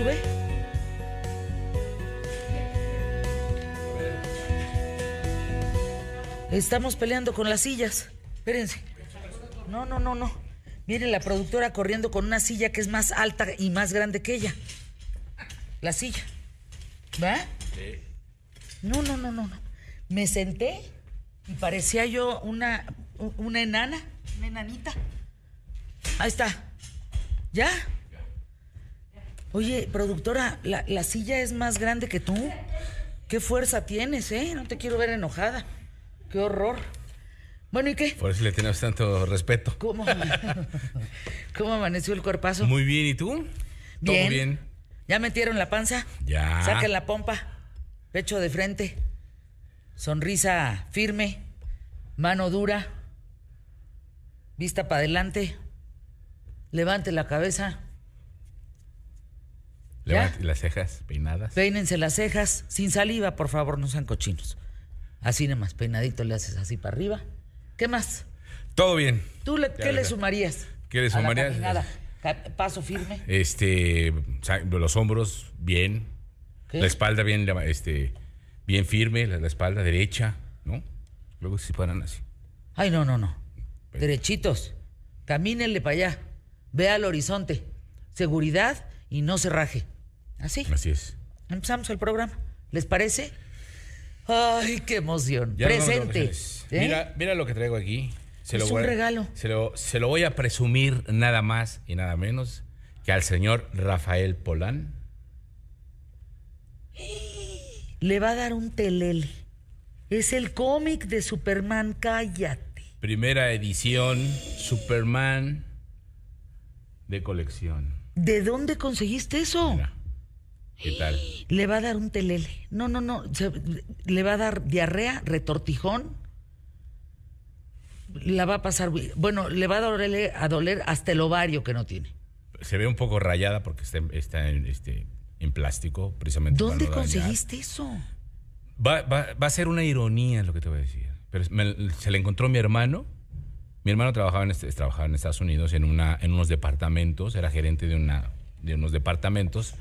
sube. Estamos peleando con las sillas. Espérense. No, no, no, no. Mire la productora corriendo con una silla que es más alta y más grande que ella. La silla. ¿Va? Sí. No, no, no, no, no. Me senté y parecía yo una, una enana, una enanita. Ahí está. ¿Ya? Oye, productora, la, la silla es más grande que tú. ¿Qué fuerza tienes, eh? No te quiero ver enojada. Qué horror. Bueno, ¿y qué? Por eso le tenemos tanto respeto. ¿Cómo, ¿Cómo amaneció el cuerpazo? Muy bien, ¿y tú? Bien. ¿Todo bien? ¿Ya metieron la panza? Ya. Saquen la pompa. Pecho de frente. Sonrisa firme. Mano dura. Vista para adelante. Levante la cabeza. Levante las cejas peinadas. Peínense las cejas. Sin saliva, por favor, no sean cochinos. Así nomás, peinadito le haces así para arriba. ¿Qué más? Todo bien. ¿Tú qué le sumarías? ¿Qué le sumarías? Paso firme. Este, los hombros bien. La espalda bien, este, bien firme, la, espalda derecha, ¿no? Luego si paran así. Ay, no, no, no. Derechitos. Camínenle para allá. Vea al horizonte. Seguridad y no se raje. Así. Así es. Empezamos el programa. ¿Les parece? Ay, qué emoción. Presente. ¿Eh? Mira, mira lo que traigo aquí. Se es un regalo. Se lo, se lo voy a presumir nada más y nada menos que al señor Rafael Polán. Le va a dar un telele. Es el cómic de Superman, cállate. Primera edición, Superman de colección. ¿De dónde conseguiste eso? ¿Qué tal? Le va a dar un telele. No, no, no. le va a dar diarrea, retortijón. La va a pasar. Bueno, le va a doler, a doler hasta el ovario que no tiene. Se ve un poco rayada porque está, en, este, en plástico, precisamente. ¿Dónde conseguiste eso? Va, a ser una ironía lo que te voy a decir. Pero se le encontró mi hermano. Mi hermano trabajaba en, este, trabajaba en Estados Unidos en, una, en unos departamentos, era gerente de, una, de unos departamentos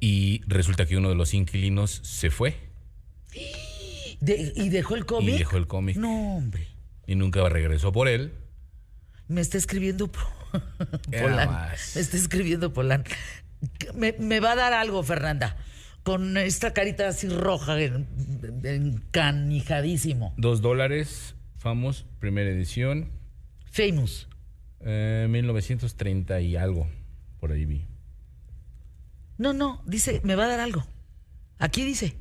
y resulta que uno de los inquilinos se fue. ¿Y dejó el cómic? Y dejó el cómic. No, hombre. Y nunca regresó por él. Me está escribiendo Polán. Me está escribiendo Polán. Me, va a dar algo, Fernanda. Con esta carita así roja, encanijadísimo. Dos dólares, Famous, primera edición. Famous. 1930 eh, y algo, por ahí vi. No, no, dice, me va a dar algo. Aquí dice.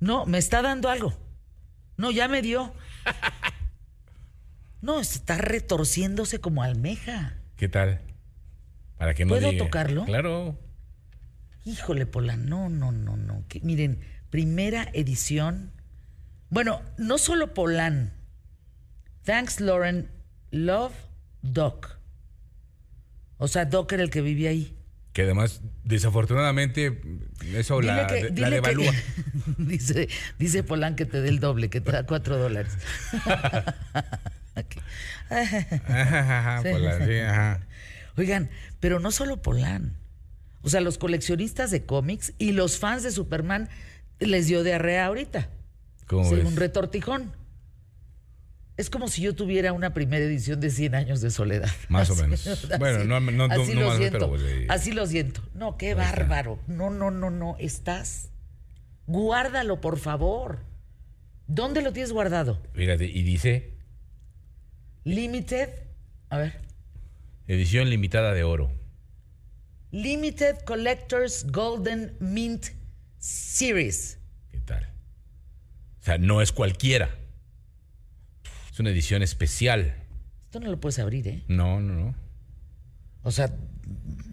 No, me está dando algo. No, ya me dio. No, está retorciéndose como almeja. ¿Qué tal? Para que no ¿Puedo tocarlo? Claro. Híjole, Pola, no, no, no, no. miren, primera edición. Bueno, no solo Polán. Thanks, Lauren. Love, Doc. O sea, Doc era el que vivía ahí que además desafortunadamente eso la, devalúa. dice, dice Polán que te dé el doble, que te da cuatro dólares. Oigan, pero no solo Polán. O sea, los coleccionistas de cómics y los fans de Superman les dio diarrea ahorita. ¿Cómo un retortijón. Es como si yo tuviera una primera edición de 100 años de soledad. Más o menos. bueno, no, no, así no, lo siento. Pues, así lo siento. No, qué bárbaro. No, no, no, no. Estás. Guárdalo, por favor. ¿Dónde lo tienes guardado? Fíjate, y dice. Limited. A ver. Edición limitada de oro. Limited Collectors Golden Mint Series. ¿Qué tal? O sea, no es cualquiera. Es una edición especial. Esto no lo puedes abrir, ¿eh? No, no, no. O sea,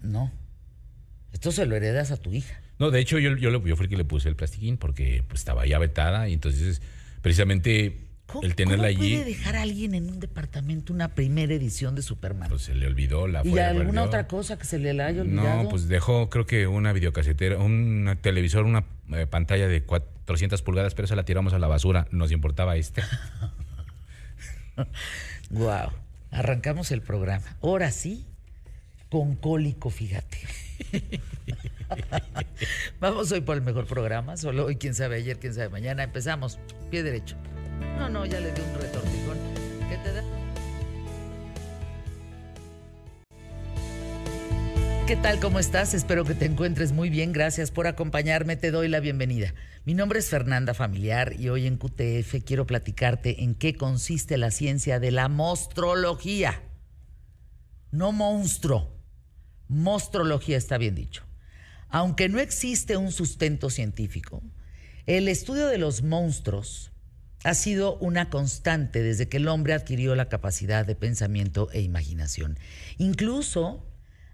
no. Esto se lo heredas a tu hija. No, de hecho, yo, yo, yo fui el que le puse el plastiquín porque pues, estaba ya vetada y entonces, precisamente, el tenerla ¿cómo allí. puede dejar a alguien en un departamento una primera edición de Superman? Pues se le olvidó la ¿Y alguna otra cosa que se le haya olvidado? No, pues dejó, creo que una videocasetera, un televisor, una eh, pantalla de 400 pulgadas, pero se la tiramos a la basura. Nos importaba este. wow. Arrancamos el programa. Ahora sí. con cólico, fíjate. Vamos hoy por el mejor programa, solo hoy, quién sabe ayer, quién sabe mañana. Empezamos, pie derecho. No, no, ya le di un retortijón. ¿Qué te da? ¿Qué tal? ¿Cómo estás? Espero que te encuentres muy bien. Gracias por acompañarme. Te doy la bienvenida. Mi nombre es Fernanda Familiar y hoy en QTF quiero platicarte en qué consiste la ciencia de la mostrología. No monstruo. Mostrología está bien dicho. Aunque no existe un sustento científico, el estudio de los monstruos ha sido una constante desde que el hombre adquirió la capacidad de pensamiento e imaginación. Incluso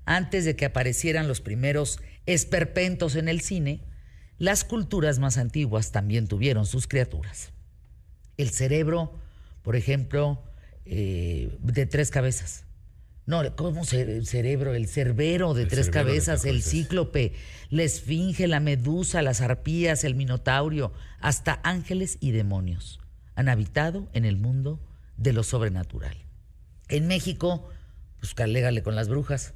antes de que aparecieran los primeros esperpentos en el cine, las culturas más antiguas también tuvieron sus criaturas. El cerebro, por ejemplo, eh, de tres cabezas. No, ¿cómo el cerebro? El cerbero de tres cabezas, el cíclope, la esfinge, la medusa, las arpías, el minotaurio, hasta ángeles y demonios han habitado en el mundo de lo sobrenatural. En México, pues calégale con las brujas.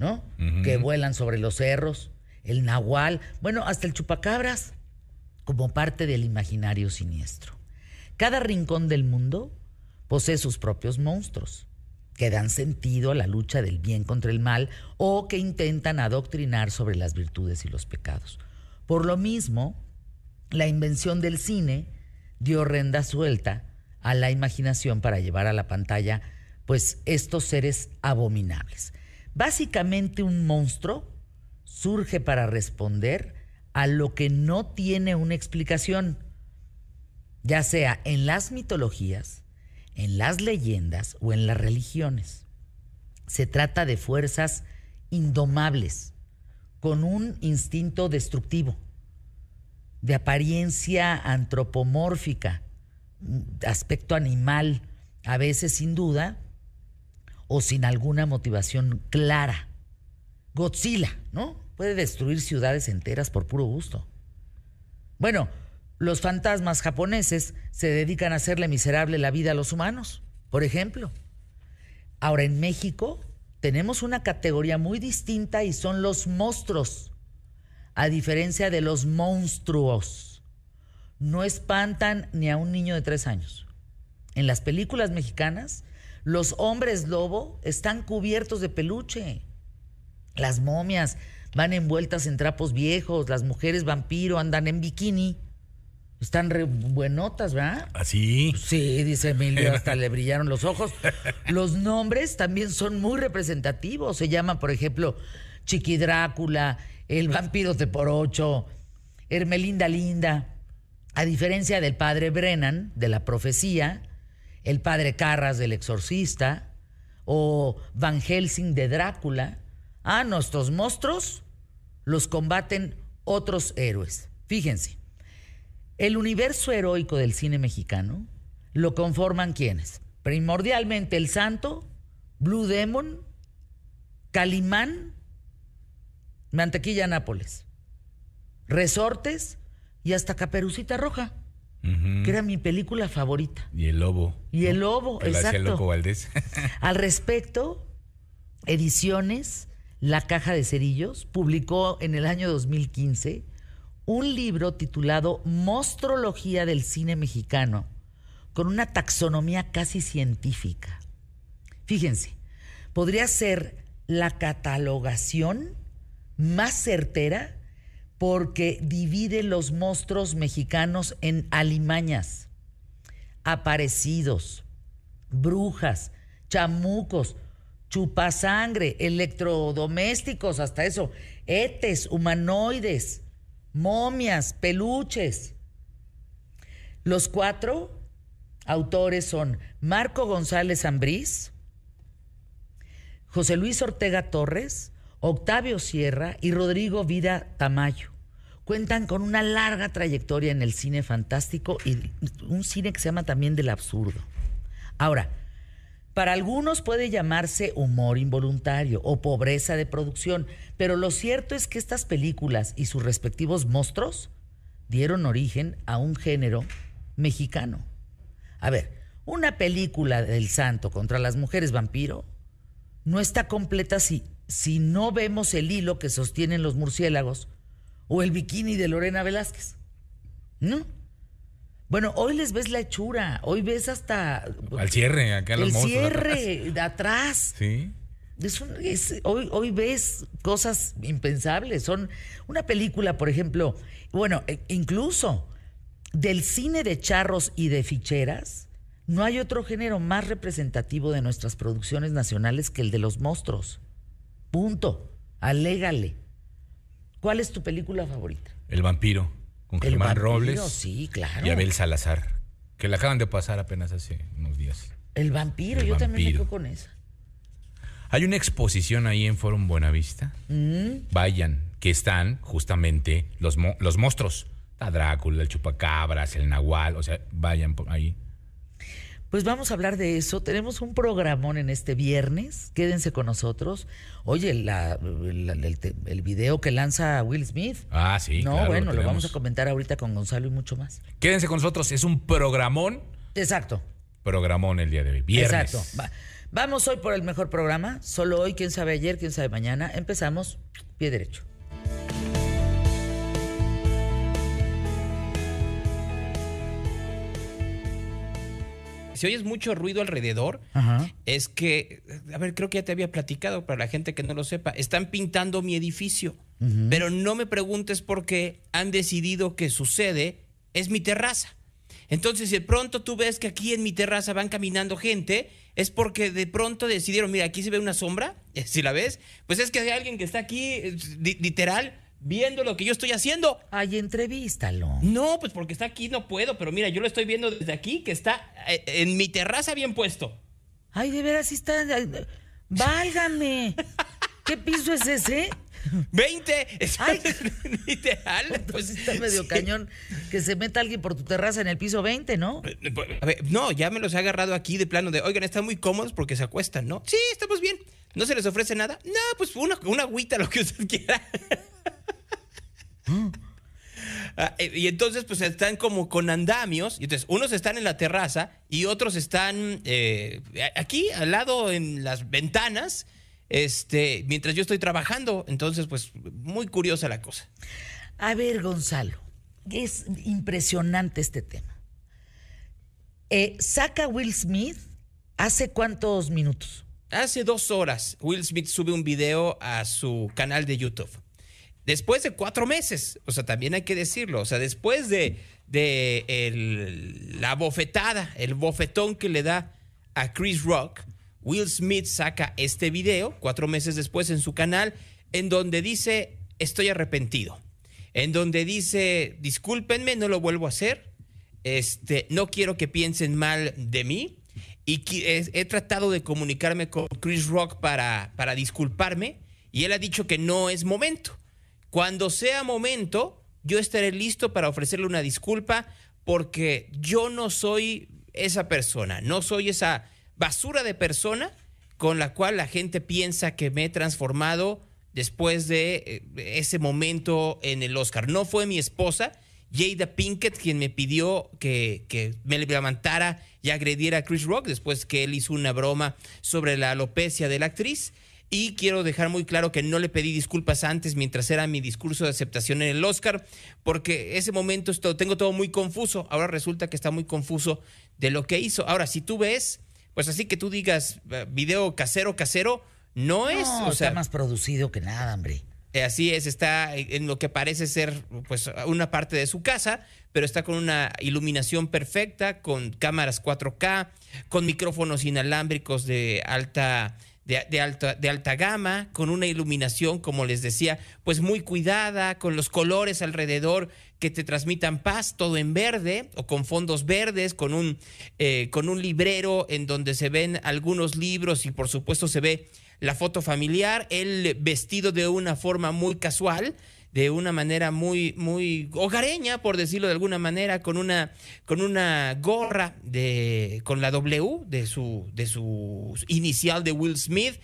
¿No? Que vuelan sobre los cerros, el nahual, bueno, hasta el chupacabras, como parte del imaginario siniestro. Cada rincón del mundo posee sus propios monstruos, que dan sentido a la lucha del bien contra el mal o que intentan adoctrinar sobre las virtudes y los pecados. Por lo mismo, la invención del cine dio renda suelta a la imaginación para llevar a la pantalla pues estos seres abominables. Básicamente un monstruo surge para responder a lo que no tiene una explicación, ya sea en las mitologías, en las leyendas o en las religiones. Se trata de fuerzas indomables, con un instinto destructivo, de apariencia antropomórfica, aspecto animal, a veces sin duda, o sin alguna motivación clara. Godzilla, ¿no? Puede destruir ciudades enteras por puro gusto. Bueno, los fantasmas japoneses se dedican a hacerle miserable la vida a los humanos, por ejemplo. Ahora en México tenemos una categoría muy distinta y son los monstruos, a diferencia de los monstruos. No espantan ni a un niño de tres años. En las películas mexicanas los hombres lobo están cubiertos de peluche. Las momias van envueltas en trapos viejos. Las mujeres vampiro andan en bikini. Están re buenotas, ¿verdad? ¿Así? ¿Ah, sí, dice Emilio, hasta le brillaron los ojos. Los nombres también son muy representativos. Se llama, por ejemplo, Chiqui Drácula, el vampiro de por ocho, Hermelinda Linda. A diferencia del padre Brennan, de la profecía, el padre Carras del Exorcista o Van Helsing de Drácula. Ah, nuestros monstruos los combaten otros héroes. Fíjense, el universo heroico del cine mexicano lo conforman quienes? Primordialmente el Santo, Blue Demon, Calimán, Mantequilla Nápoles, Resortes y hasta Caperucita Roja que era mi película favorita. Y el lobo. Y el lobo, exacto. El loco Valdés. Al respecto, Ediciones La Caja de Cerillos publicó en el año 2015 un libro titulado Mostrología del cine mexicano, con una taxonomía casi científica. Fíjense, podría ser la catalogación más certera porque divide los monstruos mexicanos en alimañas, aparecidos, brujas, chamucos, chupasangre, electrodomésticos, hasta eso, etes, humanoides, momias, peluches. Los cuatro autores son Marco González Ambrís, José Luis Ortega Torres, Octavio Sierra y Rodrigo Vida Tamayo. Cuentan con una larga trayectoria en el cine fantástico y un cine que se llama también del absurdo. Ahora, para algunos puede llamarse humor involuntario o pobreza de producción, pero lo cierto es que estas películas y sus respectivos monstruos dieron origen a un género mexicano. A ver, una película del santo contra las mujeres vampiro no está completa si si no vemos el hilo que sostienen los murciélagos o el bikini de Lorena Velázquez. ¿No? Bueno, hoy les ves la hechura, hoy ves hasta... Al cierre, acá los El monstruos atrás. cierre de atrás. Sí. Es un- es- hoy, hoy ves cosas impensables. Son una película, por ejemplo, bueno, e- incluso del cine de charros y de ficheras, no hay otro género más representativo de nuestras producciones nacionales que el de los monstruos. Punto. Alégale. ¿Cuál es tu película favorita? El vampiro. Con El Germán vampiro, Robles. sí, claro. Y Abel Salazar. Que la acaban de pasar apenas hace unos días. El vampiro, El yo también me quedo con esa. Hay una exposición ahí en Forum Buenavista. Mm. Vayan, que están justamente los, mo- los monstruos. La Drácula, el chupacabras, el nahual. O sea, vayan por ahí. Pues vamos a hablar de eso. Tenemos un programón en este viernes. Quédense con nosotros. Oye, la- la- el, video que lanza Will Smith. Ah, sí. no, claro, bueno, lo, vamos a comentar ahorita con Gonzalo y mucho más. Quédense con nosotros. Es un programón. Exacto. Programón el día de hoy. Viernes. Exacto. Va- Vamos hoy por el mejor programa. Solo hoy, quién sabe ayer, quién sabe mañana. Empezamos pie derecho. Si oyes mucho ruido alrededor, Ajá. es que, a ver, creo que ya te había platicado, para la gente que no lo sepa, están pintando mi edificio. Pero no me preguntes por qué han decidido que sucede, es mi terraza. Entonces, si de pronto tú ves que aquí en mi terraza van caminando gente, es porque de pronto decidieron, mira, aquí se ve una sombra, si la ves, pues es que hay alguien que está aquí, eh, li- literal, viendo lo que yo estoy haciendo. Ay, entrevístalo. No, pues porque está aquí no puedo, pero mira, yo lo estoy viendo desde aquí, que está eh, en mi terraza bien puesto. Ay, de veras está. Válgame. ¿Qué piso es ese? 20, es Ay. literal. Pues Pues está medio sí. cañón que se meta alguien por tu terraza en el piso 20, ¿no? A ver, no, ya me los he agarrado aquí de plano de, oigan, están muy cómodos porque se acuestan, ¿no? Sí, estamos bien. ¿No se les ofrece nada? No, pues una, una agüita, lo que usted quiera. Ah, eh, y entonces, pues están como con andamios. Y entonces, unos están en la terraza y otros están eh, aquí, al lado, en las ventanas, este, mientras yo estoy trabajando. Entonces, pues, muy curiosa la cosa. A ver, Gonzalo, es impresionante este tema. Eh, saca Will Smith hace cuántos minutos. Hace dos horas, Will Smith sube un video a su canal de YouTube. Después de cuatro meses, o sea, también hay que decirlo, o sea, después de, la bofetada, el bofetón que le da a Chris Rock, Will Smith saca este video cuatro meses después en su canal, en donde dice, estoy arrepentido, en donde dice, discúlpenme, no lo vuelvo a hacer, este, no quiero que piensen mal de mí. Y he, tratado de comunicarme con Chris Rock para disculparme. Y él ha dicho que no es momento. Cuando sea momento, yo estaré listo para ofrecerle una disculpa porque yo no soy esa persona, no soy esa basura de persona con la cual la gente piensa que me he transformado después de eh, ese momento en el Oscar. No fue mi esposa, Jada Pinkett, quien me pidió que, que me levantara y agrediera a Chris Rock después que él hizo una broma sobre la alopecia de la actriz. Y quiero dejar muy claro que no le pedí disculpas antes mientras era mi discurso de aceptación en el Oscar, porque ese momento esto, tengo todo muy confuso. Ahora resulta que está muy confuso de lo que hizo. Ahora, si tú ves, pues así que tú digas eh, video casero, casero, no es. Sea, está más producido que nada, hombre. eh, Así es, está en lo que parece ser pues una parte de su casa, pero está con una iluminación perfecta, con cámaras 4K, con micrófonos inalámbricos de alta de, de alta de alta gama, con una iluminación, como les decía, pues muy cuidada, con los colores alrededor que te transmitan paz, todo en verde o con fondos verdes, con un eh, con un librero en donde se ven algunos libros y por supuesto se ve la foto familiar, él vestido de una forma muy casual, de una manera muy, muy hogareña, por decirlo de alguna manera, con una, con una gorra de, con la W de su, de su inicial de Will Smith.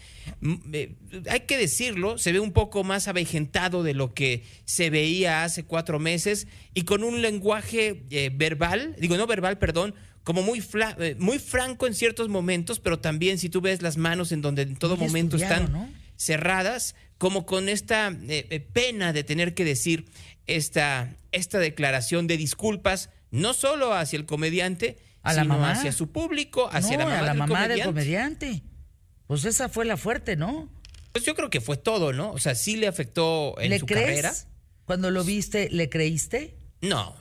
Mm, eh, hay que decirlo, se ve un poco más avejentado de lo que se veía hace cuatro meses y con un lenguaje eh, verbal, digo no verbal, perdón, como muy, fla- eh, muy franco en ciertos momentos, pero también si tú ves las manos en donde en todo Muy momento están ¿no? cerradas, como con esta eh, eh, pena de tener que decir esta, esta declaración de disculpas, no solo hacia el comediante, A la sino mamá. hacia su público, hacia no, la mamá, a la del, mamá comediante. del comediante. Pues esa fue la fuerte, ¿no? Pues yo creo que fue todo, ¿no? O sea, sí le afectó en ¿Le su crees? carrera. Cuando lo viste, ¿le creíste? No.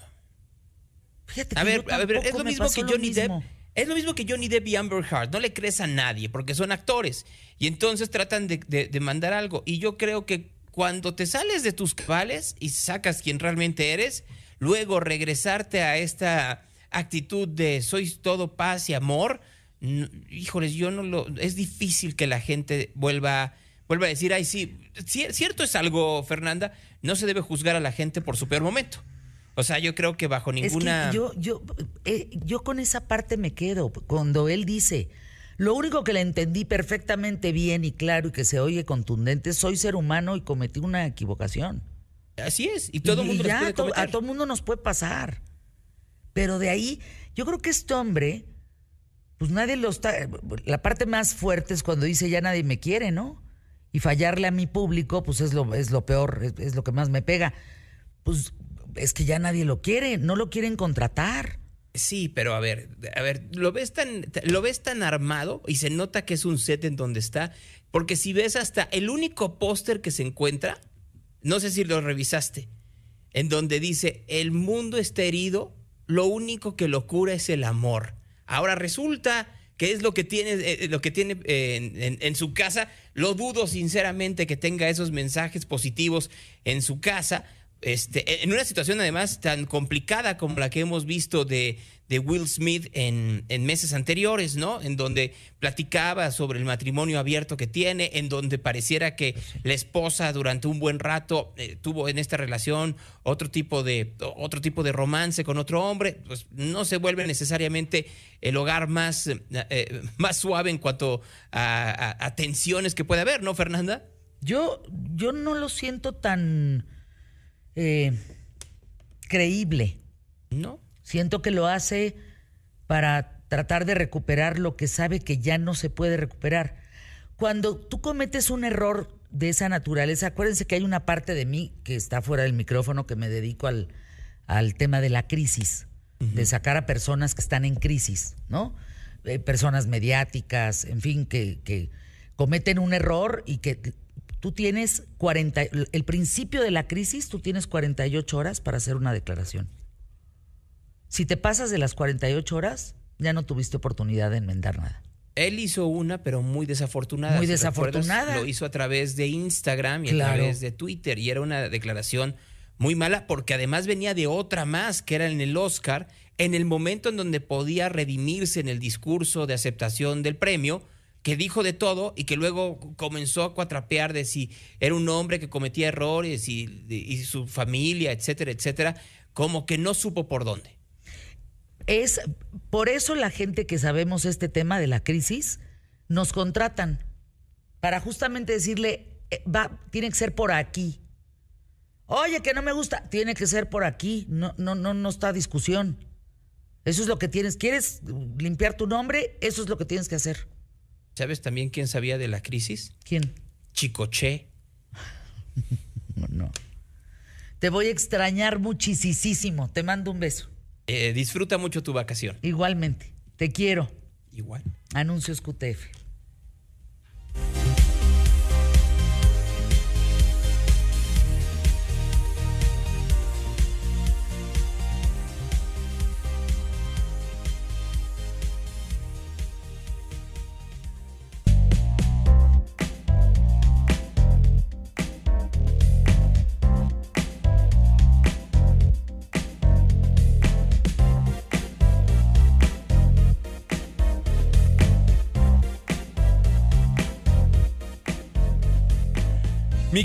Fíjate A que ver, yo a ver, es lo mismo que Johnny. Depp. Es lo mismo que Johnny Depp y Amber Heard. No le crees a nadie porque son actores. Y entonces tratan de, mandar algo. Y yo creo que cuando te sales de tus cabales y sacas quien realmente eres, luego regresarte a esta actitud de sois todo paz y amor, n- híjoles, yo no lo. Es difícil que la gente vuelva, vuelva a decir, ay, sí. Cier- Cierto es algo, Fernanda, no se debe juzgar a la gente por su peor momento. O sea, yo creo que bajo ninguna. Es que yo, yo, eh, yo con esa parte me quedo. Cuando él dice, lo único que le entendí perfectamente bien y claro y que se oye contundente, soy ser humano y cometí una equivocación. Así es, y todo Y- mundo y ya, puede to- cometer. a todo el mundo nos puede pasar. Pero de ahí, yo creo que este hombre, pues nadie lo está. La parte más fuerte es cuando dice ya nadie me quiere, ¿no? Y fallarle a mi público, pues es lo, es lo peor, es, es lo que más me pega. Pues es que ya nadie lo quiere, no lo quieren contratar. Sí, pero a ver, a ver, lo ves tan, lo ves tan armado y se nota que es un set en donde está, porque si ves hasta el único póster que se encuentra, no sé si lo revisaste, en donde dice el mundo está herido, lo único que lo cura es el amor. Ahora resulta que es lo que tiene, eh, lo que tiene eh, en, su casa. Lo dudo sinceramente que tenga esos mensajes positivos en su casa. Este, en una situación además tan complicada como la que hemos visto de, Will Smith en, meses anteriores, ¿no? En donde platicaba sobre el matrimonio abierto que tiene, en donde pareciera que la esposa durante un buen rato eh, tuvo en esta relación otro tipo de otro tipo de romance con otro hombre, pues no se vuelve necesariamente el hogar más, eh, eh, más suave en cuanto a tensiones que puede haber, ¿no, Fernanda? Yo, yo no lo siento tan eh, creíble. No. Siento que lo hace para tratar de recuperar lo que sabe que ya no se puede recuperar. Cuando tú cometes un error de esa naturaleza, acuérdense que hay una parte de mí que está fuera del micrófono que me dedico al, al tema de la crisis, de sacar a personas que están en crisis, ¿no? Eh, personas mediáticas, en fin, que, que cometen un error y que que tú tienes 40, el principio de la crisis, tú tienes 48 horas para hacer una declaración. Si te pasas de las 48 horas, ya no tuviste oportunidad de enmendar nada. Él hizo una, pero muy desafortunada. Muy si desafortunada. Lo hizo a través de Instagram y Claro. a través de Twitter. Y era una declaración muy mala porque además venía de otra más, que era en el Oscar, en el momento en donde podía redimirse en el discurso de aceptación del premio, que dijo de todo y que luego comenzó a cuatrapear de si era un hombre que cometía errores y, y su familia, etcétera, etcétera, como que no supo por dónde. Es por eso la gente que sabemos este tema de la crisis nos contratan para justamente decirle eh, va tiene que ser por aquí. Oye, que no me gusta, tiene que ser por aquí, no no no no está discusión. Eso es lo que tienes, ¿quieres limpiar tu nombre? Eso es lo que tienes que hacer. ¿Sabes también quién sabía de la crisis? ¿Quién? Chicoche. No. Te voy a extrañar muchísimo. Te mando un beso. Eh, disfruta mucho tu vacación. Igualmente. Te quiero. Igual. Anuncios QTF.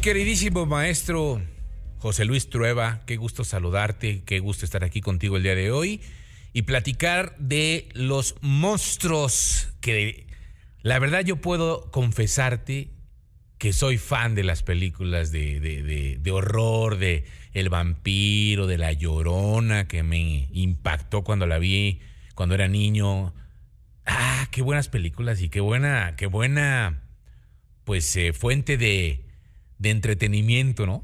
Queridísimo maestro José Luis Trueba, qué gusto saludarte, qué gusto estar aquí contigo el día de hoy y platicar de los monstruos que la verdad yo puedo confesarte que soy fan de las películas de, de- de- de horror, de El vampiro, de La Llorona, que me impactó cuando la vi cuando era niño. Ah, qué buenas películas y qué buena, qué buena pues, eh, fuente de, de entretenimiento, ¿no?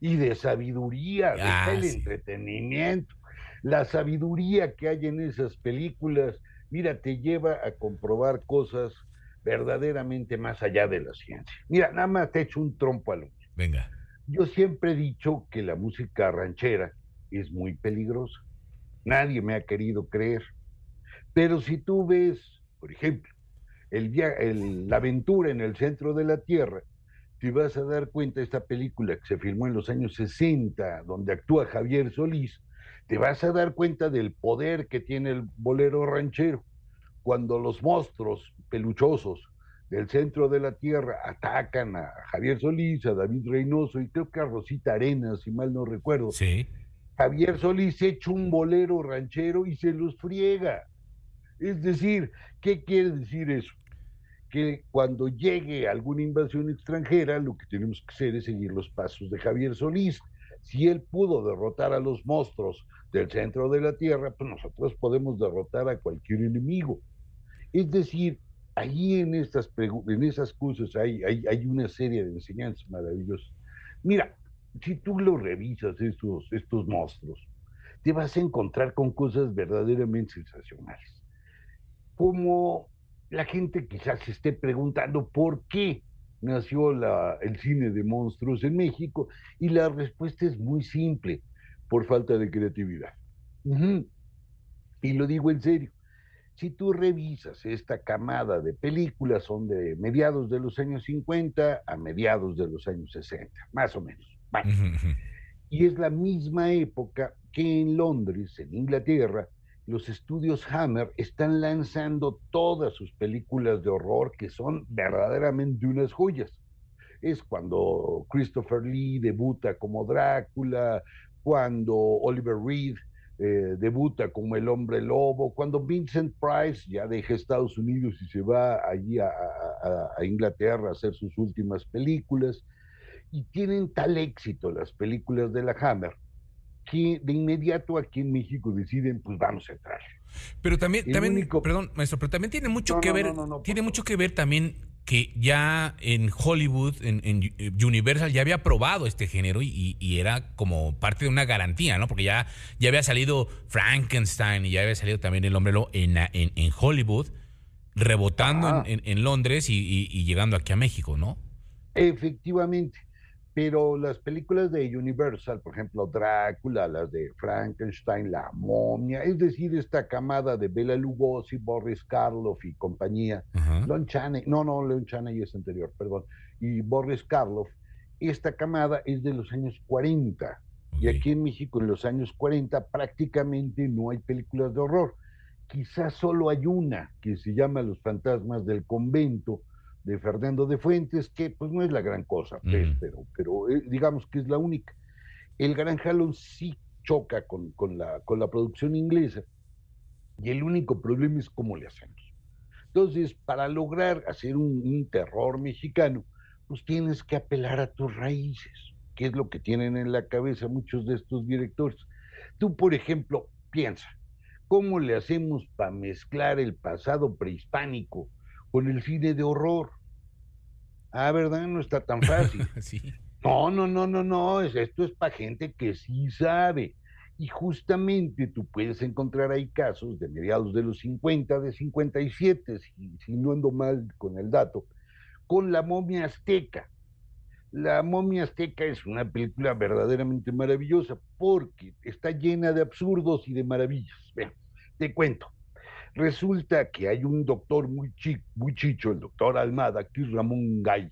Y de sabiduría, Ah, deja el sí. entretenimiento. La sabiduría que hay en esas películas, mira, te lleva a comprobar cosas verdaderamente más allá de la ciencia. Mira, nada más te echo un trompo al. Venga. Yo siempre he dicho que la música ranchera es muy peligrosa. Nadie me ha querido creer. Pero si tú ves, por ejemplo, el el- la aventura en el centro de la Tierra, te vas a dar cuenta esta película que se filmó en los años 60, donde actúa Javier Solís, te vas a dar cuenta del poder que tiene el bolero ranchero. Cuando los monstruos peluchosos del centro de la Tierra atacan a Javier Solís, a David Reynoso y creo que a Rosita Arenas, si mal no recuerdo. Sí. Javier Solís echa un bolero ranchero y se los friega. Es decir, ¿qué quiere decir eso? Que cuando llegue alguna invasión extranjera, lo que tenemos que hacer es seguir los pasos de Javier Solís. Si él pudo derrotar a los monstruos del centro de la Tierra, pues nosotros podemos derrotar a cualquier enemigo. Es decir, allí en, estas en esas cosas hay, hay, hay una serie de enseñanzas maravillosas. Mira, si tú lo revisas, estos, estos monstruos, te vas a encontrar con cosas verdaderamente sensacionales. Como la gente quizás se esté preguntando por qué nació la- el cine de monstruos en México, y la respuesta es muy simple, por falta de creatividad. Y lo digo en serio. Si tú revisas esta camada de películas, son de mediados de los años 50 a mediados de los años 60, más o menos. Y es la misma época que en Londres, en Inglaterra, los estudios Hammer están lanzando todas sus películas de horror que son verdaderamente unas joyas. Es cuando Christopher Lee debuta como Drácula, cuando Oliver Reed eh, debuta como el hombre lobo, cuando Vincent Price ya deja Estados Unidos y se va allí a, a- Inglaterra a hacer sus últimas películas y tienen tal éxito las películas de la Hammer que de inmediato aquí en México deciden, pues vamos a entrar. Pero también, El también único- perdón, maestro, pero también tiene mucho No, que no, ver, no, tiene mucho que ver también que ya en Hollywood, en, en Universal, ya había probado este género y, y era como parte de una garantía, ¿no? Porque ya, ya había salido Frankenstein y ya había salido también El Hombre Lobo en, en, en Hollywood, rebotando Ah. en, Londres y, y- y llegando aquí a México, ¿no? Efectivamente, pero las películas de Universal, por ejemplo, Drácula, las de Frankenstein, La momia, es decir, esta camada de Bela Lugosi, Boris Karloff y compañía, Ajá. Lon Chaney, no, no, Lon Chaney es anterior, perdón, y Boris Karloff, esta camada es de los años 40. Y aquí en México en los años 40 prácticamente no hay películas de horror. Quizás solo hay una que se llama Los fantasmas del convento de Fernando de Fuentes, que pues no es la gran cosa, pues, pero, pero eh, digamos que es la única. El Gran Jalón sí choca con, con la, con la producción inglesa y el único problema es cómo le hacemos. Entonces, para lograr hacer un, un terror mexicano, pues tienes que apelar a tus raíces, que es lo que tienen en la cabeza muchos de estos directores. Tú, por ejemplo, piensa, ¿cómo le hacemos para mezclar el pasado prehispánico con el cine de horror? Ah, ¿verdad? No está tan fácil. Sí. No, no, no, no, no, es- esto es para gente que sí sabe. Y justamente tú puedes encontrar ahí casos de mediados de los 50, de 57, si, si no ando mal con el dato, con la momia azteca. La momia azteca es una película verdaderamente maravillosa porque está llena de absurdos y de maravillas. Vean, te cuento. Resulta que hay un doctor muy, chi- muy chicho, el doctor Almada, que es Ramón Gay.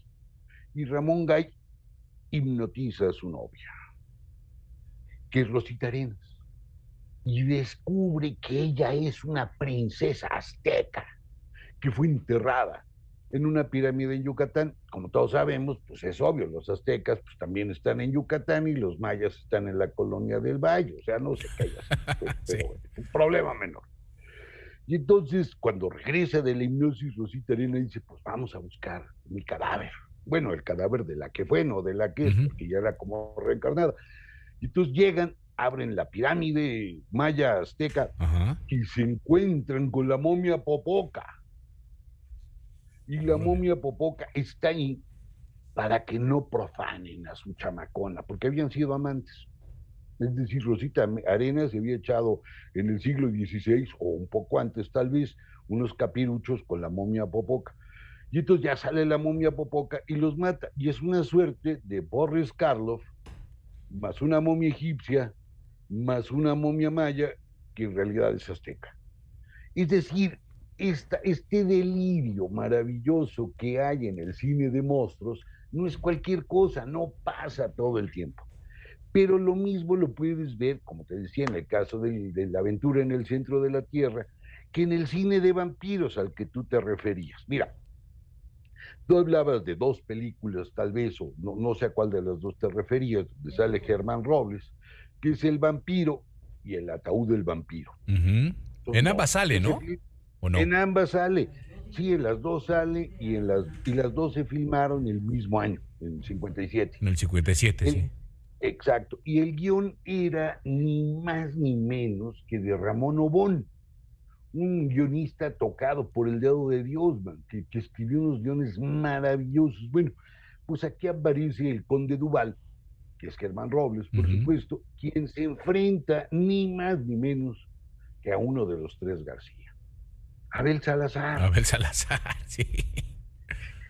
Y Ramón Gay hipnotiza a su novia, que es Rosita Arenas, y descubre que ella es una princesa azteca que fue enterrada en una pirámide en Yucatán. Como todos sabemos, pues es obvio, los aztecas pues también están en Yucatán y los mayas están en la colonia del Valle, o sea, no se calla, pues, Sí. bueno, un problema menor. Y entonces, cuando regresa de la hipnosis, Rosita Arena dice, pues vamos a buscar mi cadáver. Bueno, el cadáver de la que fue, no de la que es, porque ya era como reencarnada. Y entonces llegan, abren la pirámide maya azteca y se encuentran con la momia Popoca. Y la momia Popoca está ahí para que no profanen a su chamacona, porque habían sido amantes. Es decir, Rosita Arenas se había echado en el siglo XVI o un poco antes tal vez unos capiruchos con la momia Popoca. Y entonces ya sale la momia Popoca y los mata. Y es una suerte de Boris Karloff, más una momia egipcia, más una momia maya, que en realidad es azteca. Es decir, este delirio maravilloso que hay en el cine de monstruos no es cualquier cosa, no pasa todo el tiempo. Pero lo mismo lo puedes ver, como te decía, en el caso de, de la aventura en el centro de la Tierra, que en el cine de vampiros al que tú te referías. Mira, Tú hablabas de dos películas, tal vez, o no, no sé a cuál de las dos te referías, donde sale Germán Robles, que es El vampiro y El ataúd del vampiro. En ambas sale, ¿no? En ambas sale. Sí, en las dos sale y, en las, y las dos se filmaron el mismo año, en el 57. En el 57, sí. Exacto. Y el guion era ni más ni menos que de Ramón Obón un guionista tocado por el dedo de Dios, que, escribió unos guiones maravillosos. Bueno, pues aquí aparece el conde Duval, que es Germán Robles, por supuesto, quien se enfrenta ni más ni menos que a uno de los tres García. Abel Salazar. Abel Salazar, sí.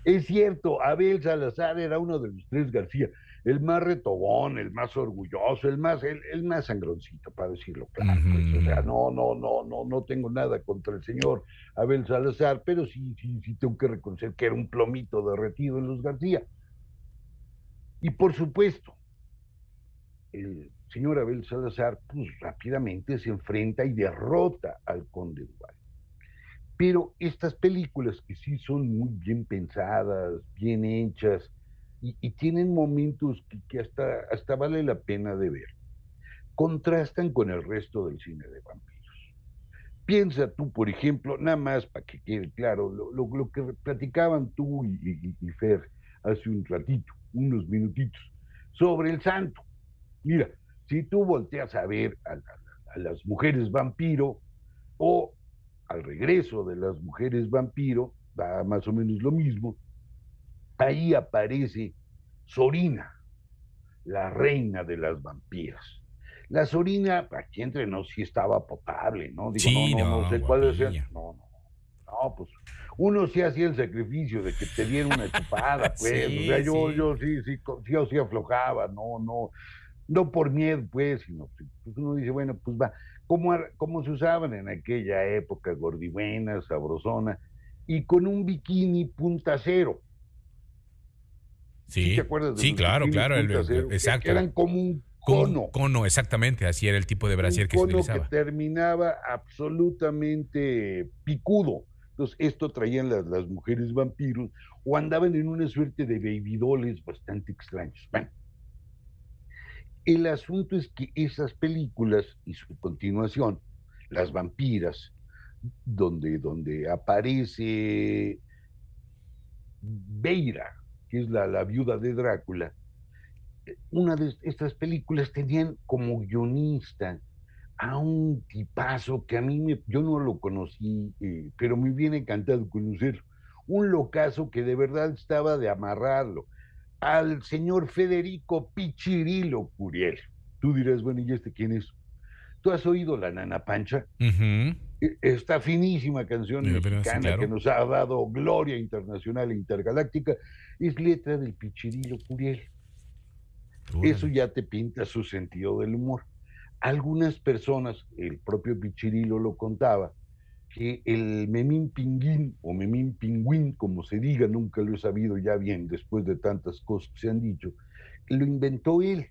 Es cierto, Abel Salazar era uno de los tres García el más retobón, el más orgulloso, el más, el, más sangroncito, para decirlo claro. Pues, o sea, no, no, no, no, no tengo nada contra el señor Abel Salazar, pero sí, sí, sí tengo que reconocer que era un plomito derretido en los García. Y por supuesto, el señor Abel Salazar, pues rápidamente se enfrenta y derrota al conde Duval. Pero estas películas que sí son muy bien pensadas, bien hechas, y, tienen momentos que, hasta, hasta vale la pena de ver. Contrastan con el resto del cine de vampiros. Piensa tú, por ejemplo, nada más para que quede claro, lo, lo, que platicaban tú y, Fer hace un ratito, unos minutitos, sobre el santo. Mira, si tú volteas a ver a, las mujeres vampiro o al regreso de las mujeres vampiro, da más o menos lo mismo, ahí aparece Sorina, la reina de las vampiras. La Sorina, aquí entre nos, sí estaba potable, ¿no? Digo, sí, no, no, no, sé cuál es el. No, no. No, pues uno sí hacía el sacrificio de que te diera una chupada, pues. o sea, yo, yo sí, sí, sí, sí aflojaba, no, no, no por miedo, pues, sino pues uno dice, bueno, pues va, como, como se usaban en aquella época, gordibuena, sabrosona, y con un bikini punta cero. Sí, sí claro, claro. exacto. Que eran como un cono. cono, exactamente. Así era el tipo de brasier que se utilizaba. que terminaba absolutamente picudo. Entonces, esto traían las, las mujeres vampiros o andaban en una suerte de babydoles bastante extraños. Bueno, el asunto es que esas películas y su continuación, Las vampiras, donde, donde aparece Beira, que es la, viuda de Drácula, eh, una de estas películas tenían como guionista a un tipazo que a mí me, yo no lo conocí, eh, pero me viene encantado conocerlo. Un locazo que de verdad estaba de amarrarlo. Al señor Federico Pichirilo Curiel. Tú dirás, bueno, ¿y este quién es? ¿Tú has oído La Nana Pancha? E, esta finísima canción mexicana que nos ha dado gloria internacional e intergaláctica es letra del Pichirilo Curiel. Eso ya te pinta su sentido del humor. Algunas personas, el propio Pichirilo lo contaba, que el Memín Pinguín o Memín Pingüín, como se diga, nunca lo he sabido ya bien después de tantas cosas que se han dicho, lo inventó él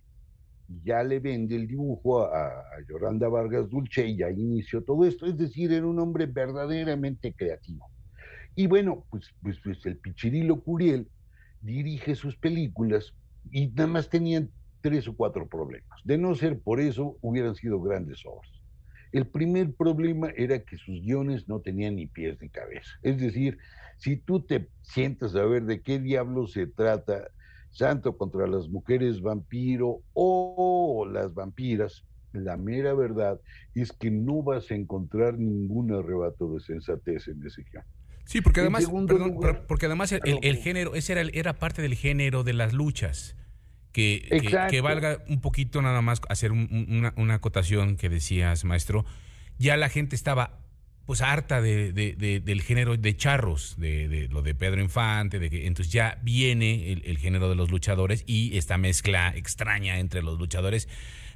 ya le vende el dibujo a, Yolanda Vargas Dulce y ya inició todo esto. Es decir, era un hombre verdaderamente creativo. Y bueno, pues, pues, pues el Pichirilo Curiel dirige sus películas y nada más tenían tres o cuatro problemas. De no ser por eso, hubieran sido grandes obras. El primer problema era que sus guiones no tenían ni pies ni cabeza. Es decir, si tú te sientas a ver de qué diablo se trata Santo contra las mujeres vampiro o las vampiras, la mera verdad es que no vas a encontrar ningún arrebato de sensatez en ese guion. Sí, porque además, perdón, lugar- porque además el, el- el género, ese era, el- era parte del género de las luchas. Que, que- valga un poquito nada más hacer un- un- una, una acotación que decías, maestro. Ya la gente estaba pues harta de, de- de- del género de charros, de, de lo de Pedro Infante, de que entonces ya viene el, el género de los luchadores y esta mezcla extraña entre los luchadores,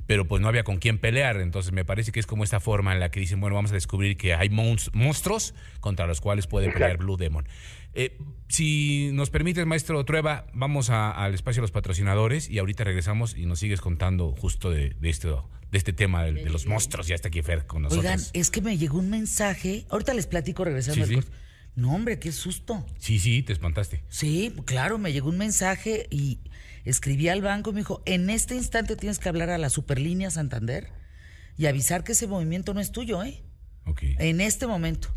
pero pues no había con quién pelear, entonces me parece que es como esta forma en la que dicen, bueno, vamos a descubrir que hay monst- monstruos contra los cuales puede pelear. Blue Demon. Eh, si nos permites, maestro Trueba, vamos a- al espacio de los patrocinadores y ahorita regresamos y nos sigues contando justo de, de esto, de este tema de, de los monstruos. Ya está aquí Fer con nosotros. Oigan, es que me llegó un mensaje. Ahorita les platico regresando Sí, al sí. No, hombre, qué susto. Sí, sí, te espantaste. Sí, claro, me llegó un mensaje y escribí al banco y me dijo, en este instante tienes que hablar a la Superlínea Santander y avisar que ese movimiento no es tuyo, ¿eh? Ok. En este momento.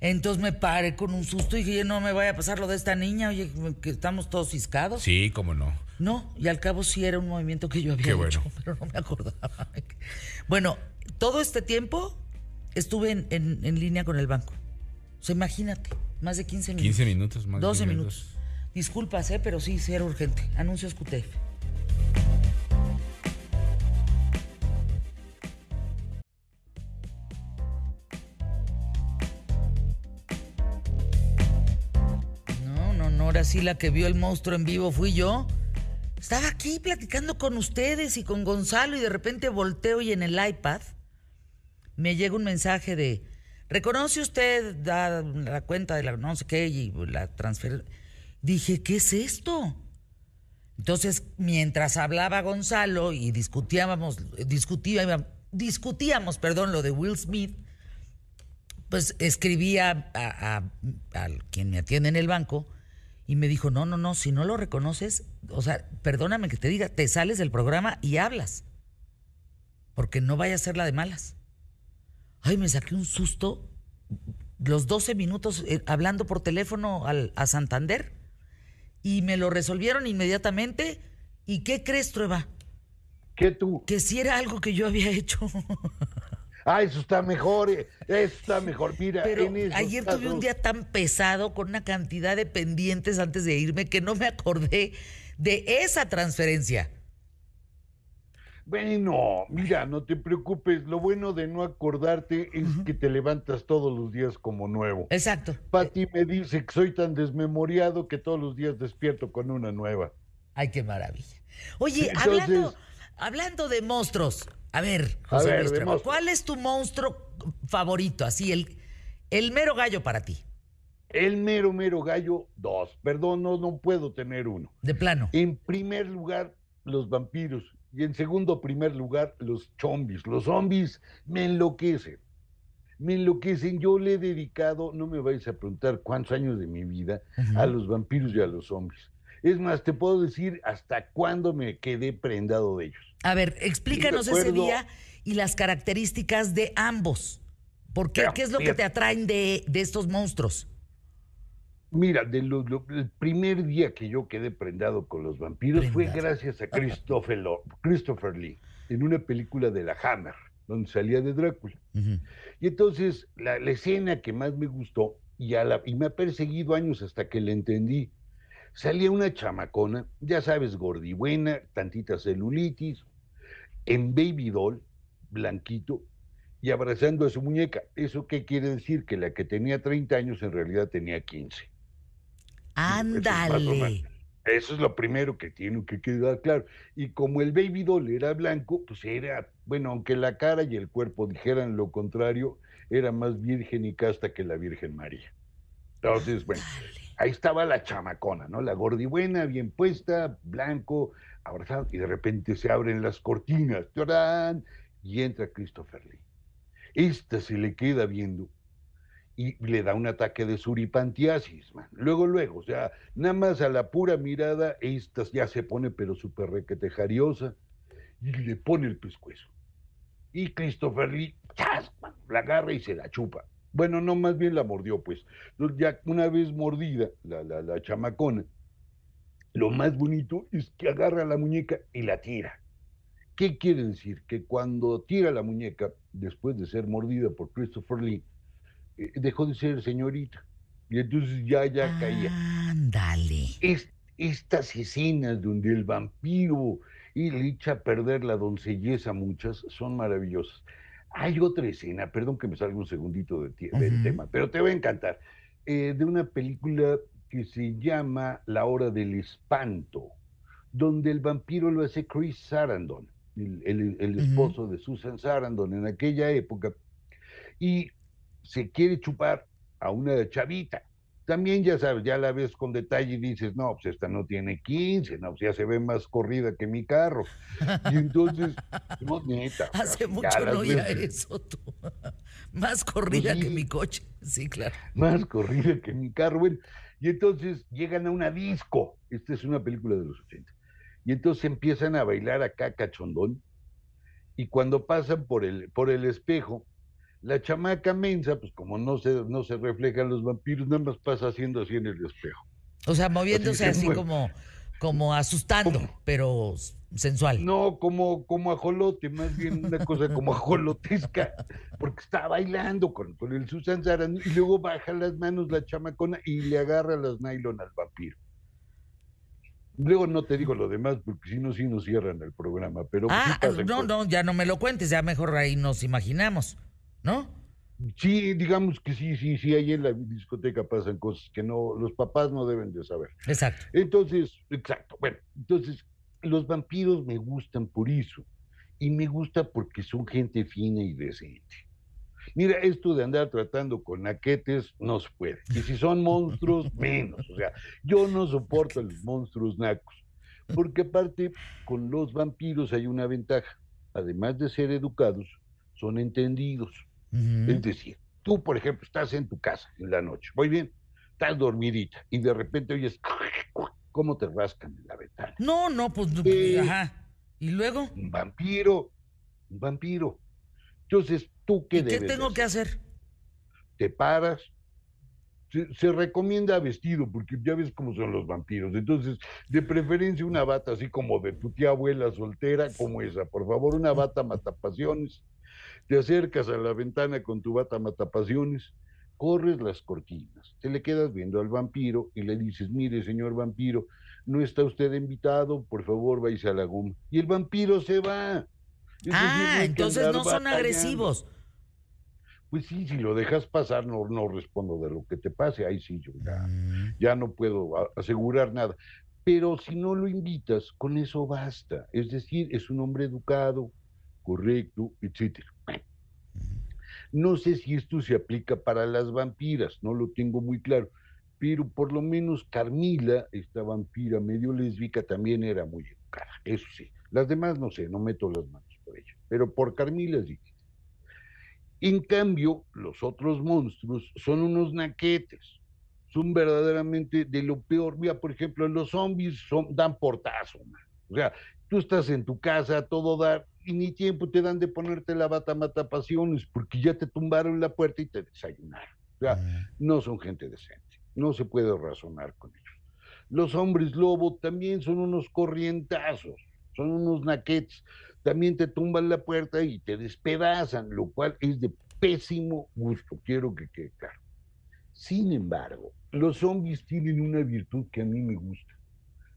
Entonces me paré con un susto y dije, no me vaya a pasar lo de esta niña, oye, que estamos todos ciscados. Sí, cómo no. No, y al cabo sí era un movimiento que yo había Qué hecho, bueno. pero no me acordaba. Bueno, todo este tiempo estuve en, en- en línea con el banco. O sea, imagínate, más de 15 minutos. 15 minutos más. 12 10 minutos. Disculpas, ¿eh? pero sí, sí era urgente. Anuncios QTF. Ahora sí la que vio el monstruo en vivo fui yo. Estaba aquí platicando con ustedes y con Gonzalo y de repente volteo y en el iPad me llega un mensaje de, ¿reconoce usted da la cuenta de la no sé qué y la transfer? Dije, ¿qué es esto? Entonces, mientras hablaba Gonzalo y discutíamos, discutíamos, perdón, lo de Will Smith, pues escribía a, quien me atiende en el banco y me dijo, no, no, no, si no lo reconoces, o sea, perdóname que te diga, te sales del programa y hablas, porque no vaya a ser la de malas. Ay, me saqué un susto los 12 minutos eh, hablando por teléfono al- a Santander y me lo resolvieron inmediatamente. ¿Y qué crees, Trueba? ¿Qué tú? Que si era algo que yo había hecho. Ah, eso está mejor, eh, eso está mejor. Mira, Pero en esos ayer tuve un día tan pesado con una cantidad de pendientes antes de irme que no me acordé de esa transferencia. Bueno, mira, no te preocupes. Lo bueno de no acordarte es que te levantas todos los días como nuevo. Exacto. Pati me dice que soy tan desmemoriado que todos los días despierto con una nueva. Ay, qué maravilla. Oye, Entonces- hablando, hablando de monstruos, a ver, A José ver, Luis monstruos. ¿cuál es tu monstruo favorito? Así, el, el mero gallo para ti, El mero, mero gallo, dos. Perdón, no, no puedo tener uno. de plano. En primer lugar, los vampiros. Y en segundo, primer lugar, los zombies. Los zombies me enloquecen. Me enloquecen. Yo le he dedicado, no me vais a preguntar cuántos años de mi vida, a los vampiros y a los zombies. Es más, te puedo decir hasta cuándo me quedé prendado de ellos. A ver, explícanos ese día y las características de ambos. ¿Por qué? Pero, ¿Qué es lo que te atraen de, de estos monstruos? Mira, de lo- lo- el primer día que yo quedé prendado con los vampiros fue gracias a Christopher, Lo- Christopher Lee, en una película de la Hammer, donde salía de Drácula. Ujú. Y entonces la, la escena que más me gustó, y, a la- y me ha perseguido años hasta que la entendí, salía una chamacona, ya sabes, gordibuena, tantita celulitis, en baby doll, blanquito, y abrazando a su muñeca. ¿Eso qué quiere decir? Que la que tenía 30 años en realidad tenía 15. más o Ándale. Eso es lo primero que tiene que quedar claro. Y como el baby doll era blanco, pues era, bueno, aunque la cara y el cuerpo dijeran lo contrario, era más virgen y casta que la Virgen María. Entonces, bueno, ahí estaba la chamacona, ¿no? La gordibuena, bien puesta, blanco, abrazado, y de repente se abren las cortinas, y entra Christopher Lee. Esta se le queda viendo y le da un ataque de suripantiasis, man. Luego, luego, o sea, nada más a la pura mirada, esta ya se pone pero súper requetejariosa y le pone el pescuezo. Y Christopher Lee, ¡chas! man, la agarra y se la chupa. Bueno, no, más bien la mordió, pues. Ya una vez mordida, la, la, la chamacona, lo más bonito es que agarra la muñeca y la tira. ¿Qué quiere decir? Que cuando tira la muñeca, después de ser mordida por Christopher Lee, eh, dejó de ser señorita. Y entonces ya, ya caía. Ándale. Es- estas escenas donde el vampiro y le echa a perder la doncelleza a muchas son maravillosas. Hay otra escena, perdón que me salga un segundito de del tema, pero te va a encantar, eh, de una película que se llama La Hora del Espanto, donde el vampiro lo hace Chris Sarandon, el, el- el Ujú. esposo de Susan Sarandon en aquella época, y se quiere chupar a una chavita. También ya sabes, ya la ves con detalle y dices, no, pues esta no tiene 15, no, pues ya se ve más corrida que mi carro. Y entonces, no, neta. Hace mucho no oía eso tú. Más corrida Pues sí. que mi coche. Sí, claro. Más corrida que mi carro. Bueno, y entonces llegan a una disco. Esta es una película de los 80. Y entonces empiezan a bailar acá cachondón. Y cuando pasan por el, por el espejo, la chamaca mensa, pues como no se, no se reflejan los vampiros, nada más pasa haciendo así en el espejo. O sea, moviéndose se así, como, como asustando, ¿Cómo? pero sensual. No, como, como ajolote, más bien una cosa como ajolotesca, porque está bailando con, con el Susan Sarandon y luego baja las manos la chamacona y le agarra las nylon al vampiro. Luego no te digo lo demás, porque si no, sí nos cierran el programa, pero ah, no, no, ya no me lo cuentes, ya mejor ahí nos imaginamos, ¿no? Sí, digamos que sí, sí, sí, ahí en la discoteca pasan cosas que no, los papás no deben de saber. Exacto. Entonces, exacto, bueno, entonces los vampiros me gustan por eso. Y me gusta porque son gente fina y decente. Mira, esto de andar tratando con naquetes no se puede. Y si son monstruos, menos. O sea, yo no soporto a los monstruos nacos. Porque aparte, con los vampiros hay una ventaja. Además de ser educados, son entendidos. Es decir, tú, por ejemplo, estás en tu casa en la noche, muy bien, estás dormidita y de repente oyes cómo te rascan en la ventana. No, no, pues, Eh. ajá. ¿Y luego? Un vampiro, un vampiro. Entonces, ¿tú qué ¿Y qué debes de tengo que hacer? Te paras. Se, se recomienda vestido, porque ya ves cómo son los vampiros. Entonces, de preferencia una bata así como de tu tía abuela soltera, como esa. Por favor, una bata matapasiones. Te acercas a la ventana con tu bata matapasiones, corres las cortinas, te le quedas viendo al vampiro y le dices, mire, señor vampiro, no está usted invitado, por favor, váyase a la goma. Y el vampiro se va. Es Ah, entonces no son batallando. agresivos. Pues sí, si lo dejas pasar, no, no respondo de lo que te pase. Ahí sí, yo ya, Mm. ya no puedo asegurar nada. Pero si no lo invitas, con eso basta. Es decir, es un hombre educado, correcto, etcétera. No sé si esto se aplica para las vampiras, no lo tengo muy claro. Pero por lo menos Carmila, esta vampira medio lésbica, también era muy educada. Eso sí. Las demás no sé, no meto las manos por ella. Pero por Carmila sí. En cambio, los otros monstruos son unos naquetes. Son verdaderamente de lo peor. Mira, por ejemplo, los zombies son, dan portazo. man. O sea, tú estás en tu casa todo dar y ni tiempo te dan de ponerte la bata mata pasiones porque ya te tumbaron la puerta y te desayunaron. O sea, no son gente decente. No se puede razonar con ellos. Los hombres lobo también son unos corrientazos, son unos naquetes. También te tumban la puerta y te despedazan, lo cual es de pésimo gusto, quiero que quede claro. Sin embargo, los zombies tienen una virtud que a mí me gusta.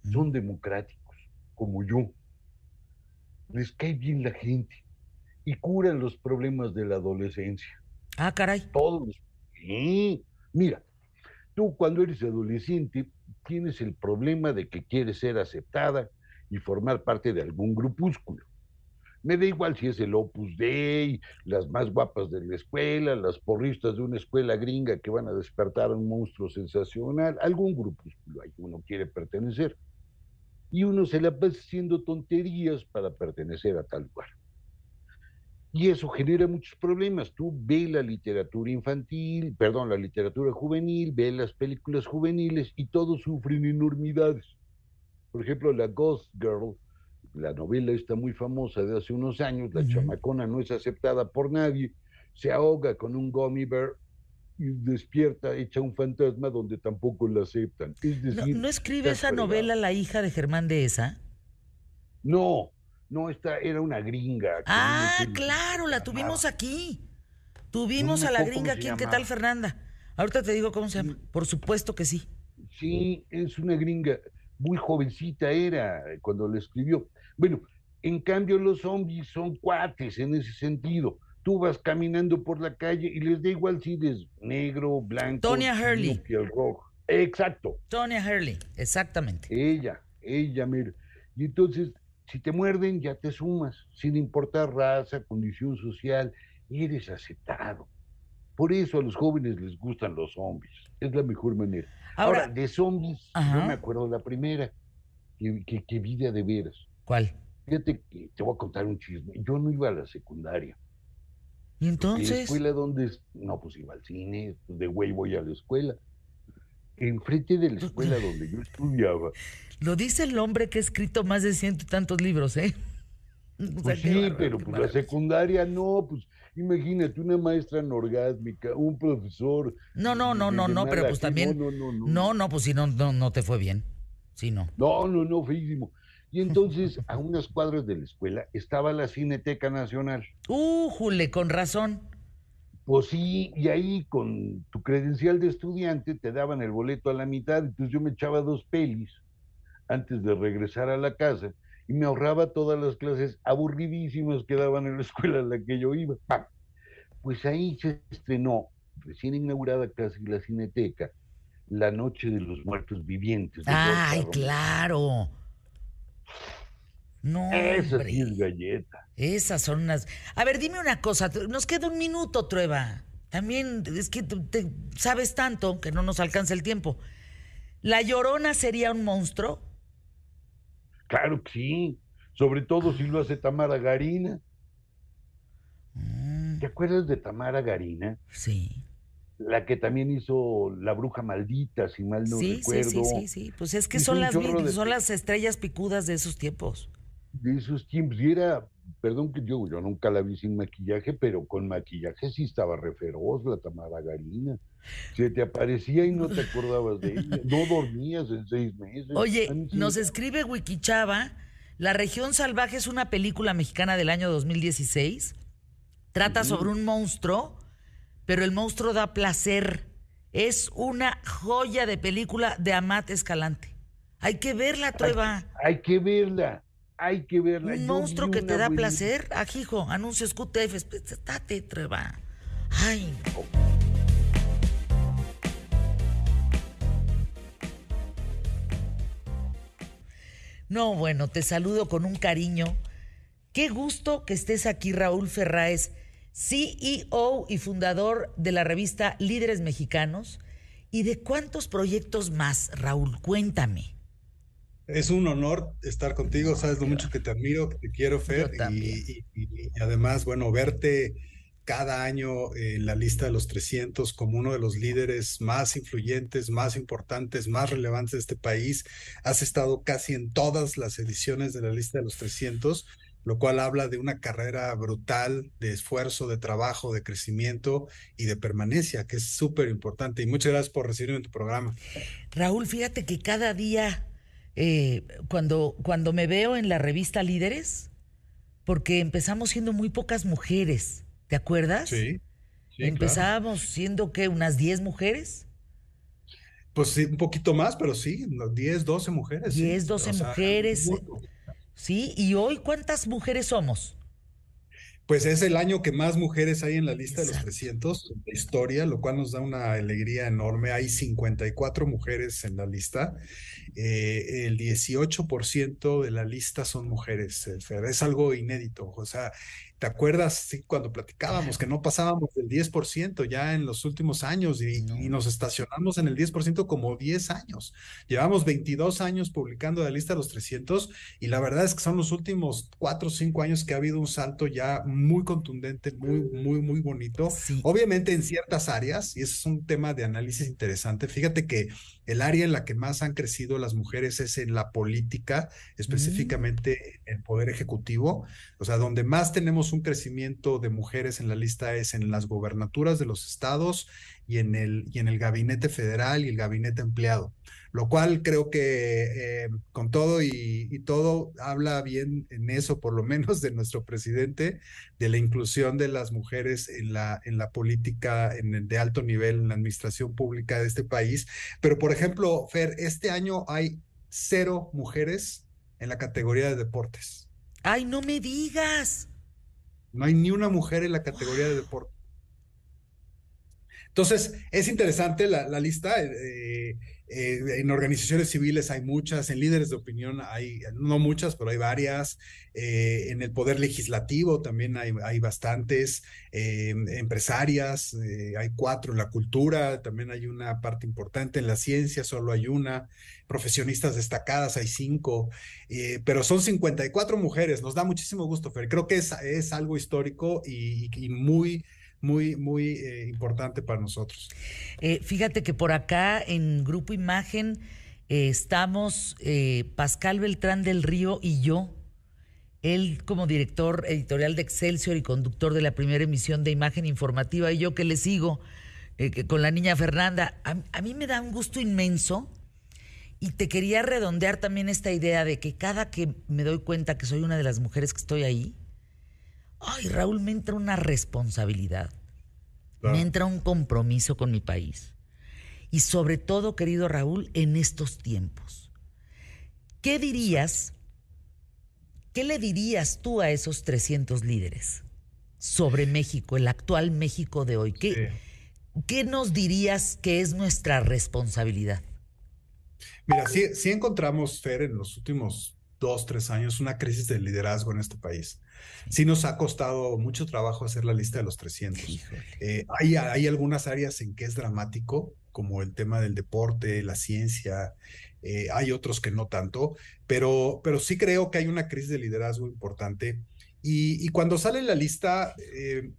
Son democráticos, como yo. Les cae bien la gente y curan los problemas de la adolescencia Ah, caray. todos los... Sí. Mira, tú cuando eres adolescente tienes el problema de que quieres ser aceptada y formar parte de algún grupúsculo. Me da igual si es el Opus Dei, las más guapas de la escuela, las porristas de una escuela gringa que van a despertar a un monstruo sensacional, algún grupúsculo ahí uno quiere pertenecer. Y uno se la pasa haciendo tonterías para pertenecer a tal lugar. Y eso genera muchos problemas. Tú ve la literatura infantil, perdón, la literatura juvenil, ve las películas juveniles y todos sufren enormidades. Por ejemplo, la Ghost Girl, la novela está muy famosa de hace unos años, la Ujú. chamacona no es aceptada por nadie, se ahoga con un gummy bear despierta hecha un fantasma donde tampoco la aceptan. Es ¿No, decir, no escribe esa fregado. novela la hija de Germán de esa? No, no, esta era una gringa. Ah, no claro, la tuvimos aquí. Tuvimos No a la gringa aquí en ¿Qué tal, Fernanda? Ahorita te digo cómo se llama. Por supuesto que sí. Sí, es una gringa. Muy jovencita era cuando lo escribió. Bueno, en cambio los zombies son cuates en ese sentido. Tú vas caminando por la calle y les da igual si eres negro, blanco, Tonya Hurley. piel roja. Exacto. Tonya Hurley, exactamente. Ella, ella, mira. Y entonces, si te muerden, ya te sumas, sin importar raza, condición social, eres aceptado. Por eso a los jóvenes les gustan los zombies. Es la mejor manera. Ahora, Ahora- de zombies, Ajá. yo me acuerdo la primera, que, que, que vida de veras. ¿Cuál? Fíjate que te voy a contar un chisme. Yo no iba a la secundaria. Y ¿Y la entonces, escuela dónde es? No, pues iba al cine, de güey voy a la escuela. Enfrente de la escuela donde yo estudiaba, lo dice el hombre que ha escrito más de ciento y tantos libros, ¿eh? O sea, Pues sí, pero pues la secundaria no, pues imagínate una maestra anorgásmica, un profesor. No, no, no, no, no, pero pues también. No, no, no, No, no, pues si no, no, no te fue bien. Sí, no. No, no, no, feísimo. Y entonces, a unas cuadras de la escuela estaba la Cineteca Nacional. Uh, Jule, con razón. Pues sí, y ahí con tu credencial de estudiante te daban el boleto a la mitad, entonces yo me echaba dos pelis antes de regresar a la casa y me ahorraba todas las clases aburridísimas que daban en la escuela a la que yo iba. ¡Pam! Pues ahí se estrenó, recién inaugurada casi la Cineteca, La Noche de los Muertos Vivientes. Ay, claro. No, Esa hombre. sí es galleta. Esas son unas. A ver, dime una cosa. Nos queda un minuto, Trueba. También es que te- sabes tanto que no nos alcanza el tiempo. ¿La llorona sería un monstruo? Claro que sí, sobre todo si lo hace Tamara Garina. Mm, ¿Te acuerdas de Tamara Garina? sí. La que también hizo La Bruja Maldita, si mal no sí, recuerdo. sí, sí, sí. Pues es que Hizo son las, son las estrellas picudas de esos tiempos. De esos tiempos. Y era, perdón que yo, yo nunca la vi sin maquillaje, pero con maquillaje sí estaba re feroz la Tamara Garina. Se te aparecía y no te acordabas de ella. No dormías en seis meses. Oye, sí nos escribe Wikichava, La región salvaje es una película mexicana del año 2016. Trata sobre un monstruo, pero el monstruo da placer. Es una joya de película de Amat Escalante. Hay que verla, Trueba. Hay que verla, hay que verla. Un Yo monstruo que te da buenísima- placer. Ajijo, anuncios QTF. Estate, Trueba. Ay, no. No, bueno, te saludo con un cariño. Qué gusto que estés aquí, Raúl Ferráez, CEO y fundador de la revista Líderes Mexicanos. ¿Y de cuántos proyectos más, Raúl? Cuéntame. Es un honor estar contigo, sabes lo mucho que te admiro, que te quiero, Fer, y- y además, bueno, verte cada año en la lista de los 300 como uno de los líderes más influyentes, más importantes, más relevantes de este país. Has estado casi en todas las ediciones de la lista de los 300, lo cual habla de una carrera brutal de esfuerzo, de trabajo, de crecimiento y de permanencia, que es súper importante. Y muchas gracias por recibirme en tu programa. Raúl, fíjate que cada día, eh, cuando, cuando me veo en la revista Líderes, porque empezamos siendo muy pocas mujeres, ¿te acuerdas? Sí. sí, claro. Empezábamos siendo, ¿qué? ¿Unas 10 mujeres? Pues sí, un poquito más, pero sí, no, 10, 12 mujeres. sí. 10, 12 O sea, mujeres. Sí, y hoy, ¿cuántas mujeres somos? Pues es el año que más mujeres hay en la lista de los Exacto. 300 de historia, lo cual nos da una alegría enorme. Hay 54 mujeres en la lista. Eh, el 18% de la lista son mujeres, eh, Fer. Es algo inédito. O sea, ¿te acuerdas sí, cuando platicábamos que no pasábamos del 10% ya en los últimos años y, No. y nos estacionamos en el 10% como 10 años? Llevamos 22 años publicando la lista de los 300 y la verdad es que son los últimos 4 o 5 años que ha habido un salto ya muy contundente, muy, muy, muy bonito. Sí. Obviamente en ciertas áreas, y ese es un tema de análisis interesante, fíjate que el área en la que más han crecido las mujeres es en la política, específicamente en el poder ejecutivo, o sea, donde más tenemos un crecimiento de mujeres en la lista es en las gobernaturas de los estados y en el, y en el gabinete federal y el gabinete empleado, lo cual creo que eh, con todo y, todo habla bien en eso, por lo menos de nuestro presidente, de la inclusión de las mujeres en la, en la política en, de alto nivel, en la administración pública de este país. Pero, por ejemplo, Fer, este año hay cero mujeres en la categoría de deportes. Ay, no me digas. No hay ni una mujer en la categoría de deporte. Entonces, es interesante la, lista. Eh, eh, en organizaciones civiles hay muchas, en líderes de opinión hay, no muchas, pero hay varias. Eh, en el poder legislativo también hay, hay bastantes. empresarias, hay cuatro. En la cultura también hay una parte importante. En la ciencia solo hay una. Profesionistas destacadas hay cinco. pero son 54 mujeres. Nos da muchísimo gusto, Fer. Creo que es, es algo histórico y, y muy muy, muy eh, importante para nosotros. Eh, fíjate que por acá en Grupo Imagen eh, estamos Pascal Beltrán del Río y yo. Él como director editorial de Excelsior y conductor de la primera emisión de Imagen Informativa y yo que le sigo con la niña Fernanda. a mí me da un gusto inmenso y te quería redondear también esta idea de que cada que me doy cuenta que soy una de las mujeres que estoy ahí, ay, Raúl, me entra una responsabilidad, me entra un compromiso con mi país. Y sobre todo, querido Raúl, en estos tiempos. ¿Qué dirías, qué le dirías tú a esos 300 líderes sobre México, el actual México de hoy? ¿Qué, ¿qué nos dirías que es nuestra responsabilidad? Mira, sí, sí encontramos, Fer, en los últimos dos, tres años, una crisis de liderazgo en este país. Sí nos ha costado mucho trabajo hacer la lista de los 300. Eh, hay, hay algunas áreas en que es dramático, como el tema del deporte, la ciencia, eh, hay otros que no tanto, pero, pero sí creo que hay una crisis de liderazgo importante. Y, cuando sale la lista, eh,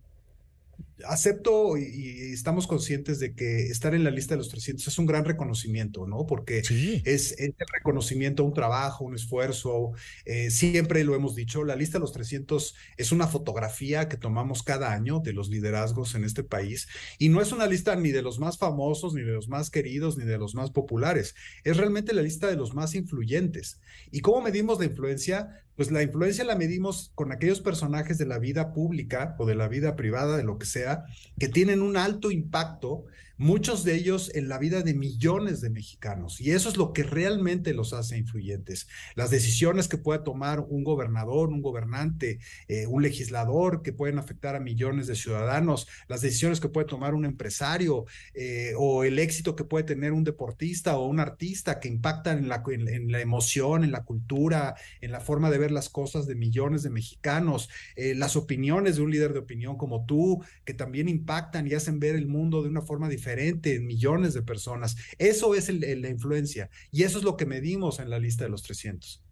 acepto y, estamos conscientes de que estar en la lista de los 300 es un gran reconocimiento, ¿no? Porque es, el reconocimiento a un trabajo, un esfuerzo. Eh, siempre lo hemos dicho, la lista de los 300 es una fotografía que tomamos cada año de los liderazgos en este país y no es una lista ni de los más famosos, ni de los más queridos, ni de los más populares. Es realmente la lista de los más influyentes. ¿Y cómo medimos la influencia? Pues la influencia la medimos con aquellos personajes de la vida pública o de la vida privada, de lo que sea, que tienen un alto impacto muchos de ellos en la vida de millones de mexicanos. Y eso es lo que realmente los hace influyentes. Las decisiones que pueda tomar un gobernador, un gobernante, eh, un legislador que pueden afectar a millones de ciudadanos, las decisiones que puede tomar un empresario eh, o el éxito que puede tener un deportista o un artista que impactan en la, en, la emoción, en la cultura, en la forma de ver las cosas de millones de mexicanos, eh, las opiniones de un líder de opinión como tú, que también impactan y hacen ver el mundo de una forma diferente en millones de personas. Eso es la influencia y eso es lo que medimos en la lista de los 300.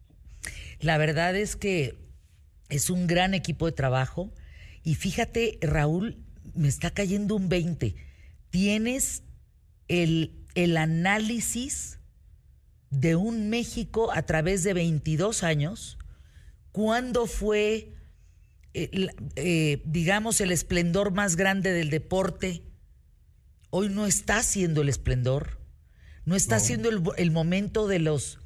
La verdad es que es un gran equipo de trabajo y fíjate, Raúl, me está cayendo un 20. Tienes el, el análisis de un México a través de 22 años, cuando fue, eh, eh, digamos, el esplendor más grande del deporte hoy no está siendo el esplendor, no está siendo el, momento de los,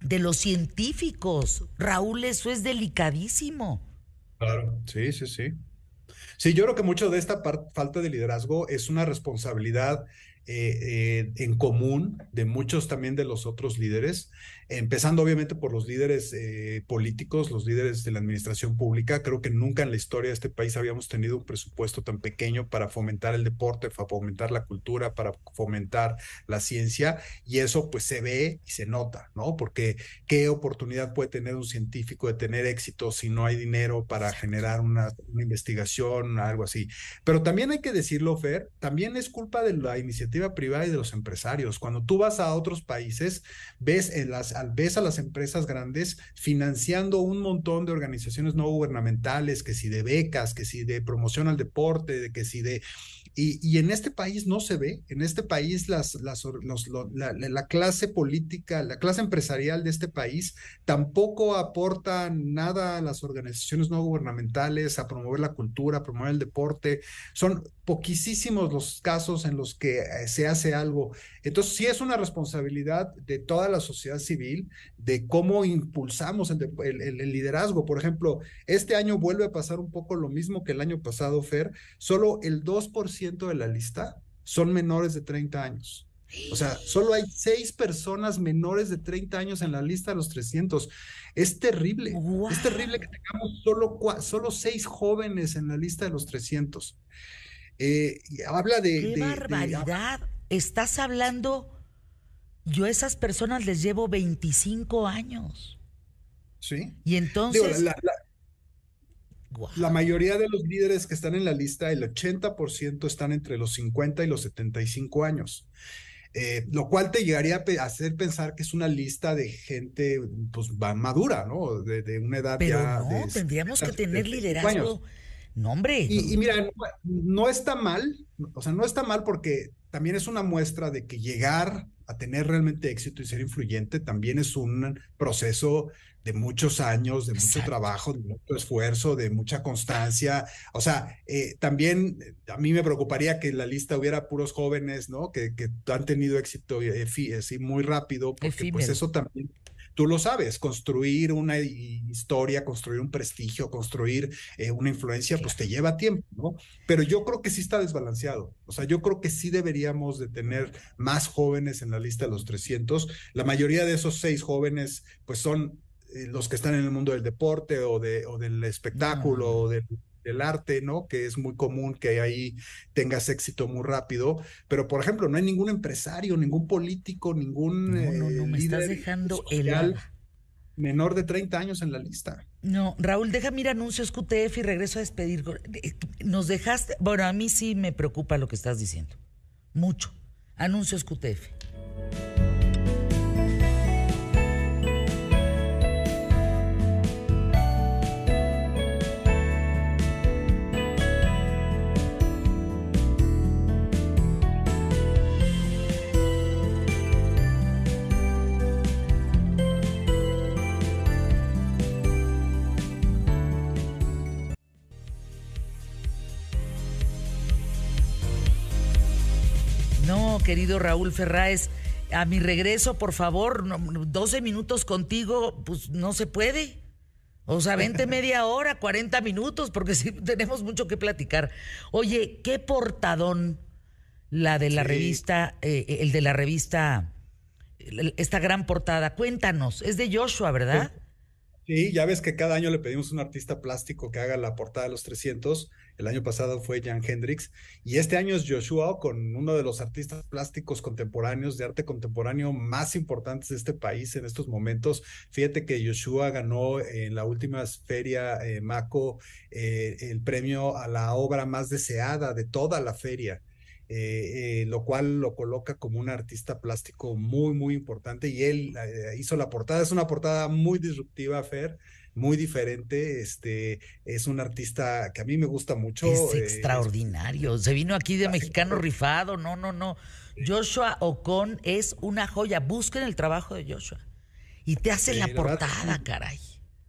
de los científicos. Raúl, eso es delicadísimo. Claro, sí, sí, sí. Sí, yo creo que mucho de esta falta de liderazgo es una responsabilidad eh, eh, en común de muchos también de los otros líderes empezando obviamente por los líderes eh, políticos, los líderes de la administración pública. Creo que nunca en la historia de este país habíamos tenido un presupuesto tan pequeño para fomentar el deporte, para fomentar la cultura, para fomentar la ciencia, y eso pues se ve y se nota, ¿no? Porque qué oportunidad puede tener un científico de tener éxito si no hay dinero para generar una, una investigación, algo así. Pero también hay que decirlo, Fer, también es culpa de la iniciativa privada y de los empresarios. Cuando tú vas a otros países, ves, en ves a las empresas grandes financiando un montón de organizaciones no gubernamentales, que si de becas, que si de promoción al deporte, de que si de y, en este país no se ve, en este país las, las, la, clase política, la clase empresarial de este país tampoco aporta nada a las organizaciones no gubernamentales, a promover la cultura, a promover el deporte. Son poquísimos los casos en los que se hace algo. Entonces sí es una responsabilidad de toda la sociedad civil de cómo impulsamos el, el liderazgo. Por ejemplo, este año vuelve a pasar un poco lo mismo que el año pasado, Fer, solo el 2% de la lista son menores de 30 años. O sea, solo hay seis personas menores de 30 años en la lista de los 300. Es terrible. Es terrible que tengamos solo, solo seis jóvenes en la lista de los 300. Eh, habla de... ¡Qué barbaridad! Estás hablando... Yo a esas personas les llevo 25 años. Sí. Y entonces... La mayoría de los líderes que están en la lista, el 80% están entre los 50 y los 75 años. Eh, lo cual te llegaría a hacer pensar que es una lista de gente pues madura, ¿no? De, una edad Pero ya. No, tendríamos que tener liderazgo. No, hombre. Y, mira, no, está mal, o sea, no está mal porque también es una muestra de que llegar a tener realmente éxito y ser influyente también es un proceso de muchos años, de mucho trabajo, de mucho esfuerzo, de mucha constancia. O sea, eh, también eh, a mí me preocuparía que en la lista hubiera puros jóvenes, ¿no? Que, que han tenido éxito eh, así muy rápido, porque pues eso también tú lo sabes, construir una historia, construir un prestigio, construir una influencia, pues te lleva tiempo, ¿no? Pero yo creo que sí está desbalanceado. O sea, yo creo que sí deberíamos de tener más jóvenes en la lista de los 300. La mayoría de esos seis jóvenes, pues son eh, los que están en el mundo del deporte o, de, o del espectáculo o del, arte, ¿no? Que es muy común que ahí tengas éxito muy rápido. Pero, por ejemplo, no hay ningún empresario, ningún político, ningún no, no, no, me estás dejando el menor de 30 años en la lista. No, Raúl, déjame ir anuncios QTF y regreso a despedir. Eh, nos dejaste, bueno, a mí sí me preocupa lo que estás diciendo. Mucho. Anuncios QTF. Querido Raúl Ferráez. A mi regreso, por favor, 12 minutos contigo, pues no se puede. O sea, 20 media hora, 40 minutos, porque sí tenemos mucho que platicar. Oye, qué portadón la de la revista, eh, el de la revista, esta gran portada. Cuéntanos, es de Joshua, ¿verdad? Sí, ya ves que cada año le pedimos a un artista plástico que haga la portada de los 300. El año pasado fue Jan Hendrix y este año es Joshua con uno de los artistas plásticos contemporáneos de arte contemporáneo más importantes de este país en estos momentos. Fíjate que Joshua ganó en la última feria eh, Maco eh, el premio a la obra más deseada de toda la feria. Eh, lo cual lo coloca como un artista plástico muy, muy importante y él hizo la portada. Es una portada muy disruptiva, Fer, muy diferente. Este es un artista que a mí me gusta mucho. Es extraordinario. Se vino aquí de mexicano rifado. No, no, no. Joshua Ocon es una joya. Busquen el trabajo de Joshua. Y te hace la portada, caray.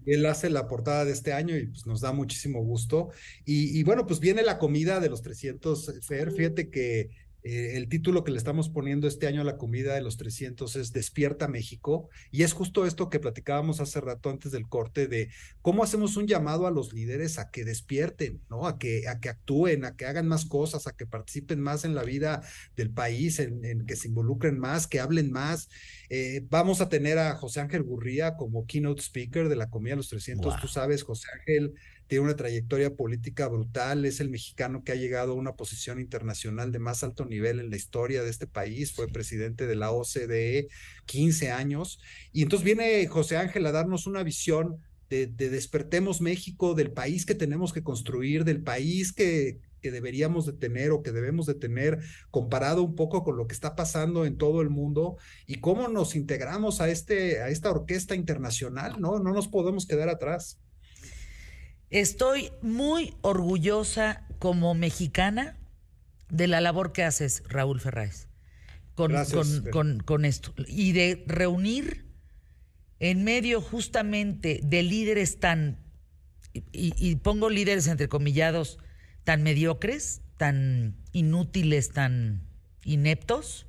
Él hace la portada de este año y pues nos da muchísimo gusto. Y, bueno, pues viene la comida de los 300, Fer. Fíjate que eh, el título que le estamos poniendo este año a la comida de los 300 es Despierta México. Y es justo esto que platicábamos hace rato antes del corte de cómo hacemos un llamado a los líderes a que despierten, ¿no? A que, a que actúen, a que hagan más cosas, a que participen más en la vida del país, en, que se involucren más, que hablen más. Eh, vamos a tener a José Ángel Gurría como keynote speaker de la comida de los 300. Tú sabes, José Ángel tiene una trayectoria política brutal, es el mexicano que ha llegado a una posición internacional de más alto nivel en la historia de este país, fue presidente de la OCDE 15 años, y entonces viene José Ángel a darnos una visión de, despertemos México, del país que tenemos que construir, del país que, que deberíamos de tener o que debemos de tener comparado un poco con lo que está pasando en todo el mundo y cómo nos integramos a, este, a esta orquesta internacional, ¿no? No nos podemos quedar atrás. Estoy muy orgullosa como mexicana de la labor que haces, Raúl Ferráez, con, con, con, esto. Y de reunir en medio justamente de líderes tan, y, pongo líderes entrecomillados, tan mediocres, tan inútiles, tan ineptos,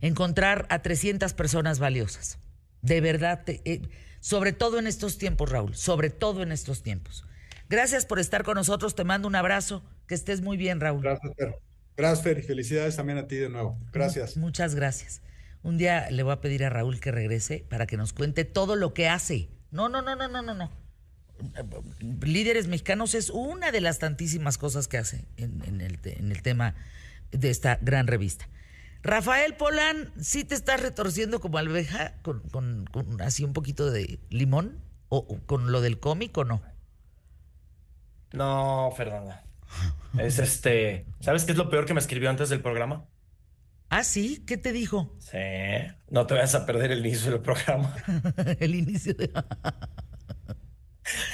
encontrar a 300 personas valiosas. De verdad, eh, sobre todo en estos tiempos, Raúl, sobre todo en estos tiempos. Gracias por estar con nosotros, te mando un abrazo, que estés muy bien, Raúl. Gracias, Fer. Gracias, Fer, y felicidades también a ti de nuevo. Gracias. Muchas gracias. Un día le voy a pedir a Raúl que regrese para que nos cuente todo lo que hace. No, no, no, no, no, no, no. Líderes mexicanos es una de las tantísimas cosas que hace en, el, en el tema de esta gran revista. Rafael Polán, ¿sí te estás retorciendo como alveja con, con, así un poquito de limón? ¿O, con lo del cómic o no? No, Fernanda. Es este. ¿Sabes qué es lo peor que me escribió antes del programa? Ah, sí, ¿qué te dijo? Sí, no te vayas a perder el inicio del programa. el inicio de...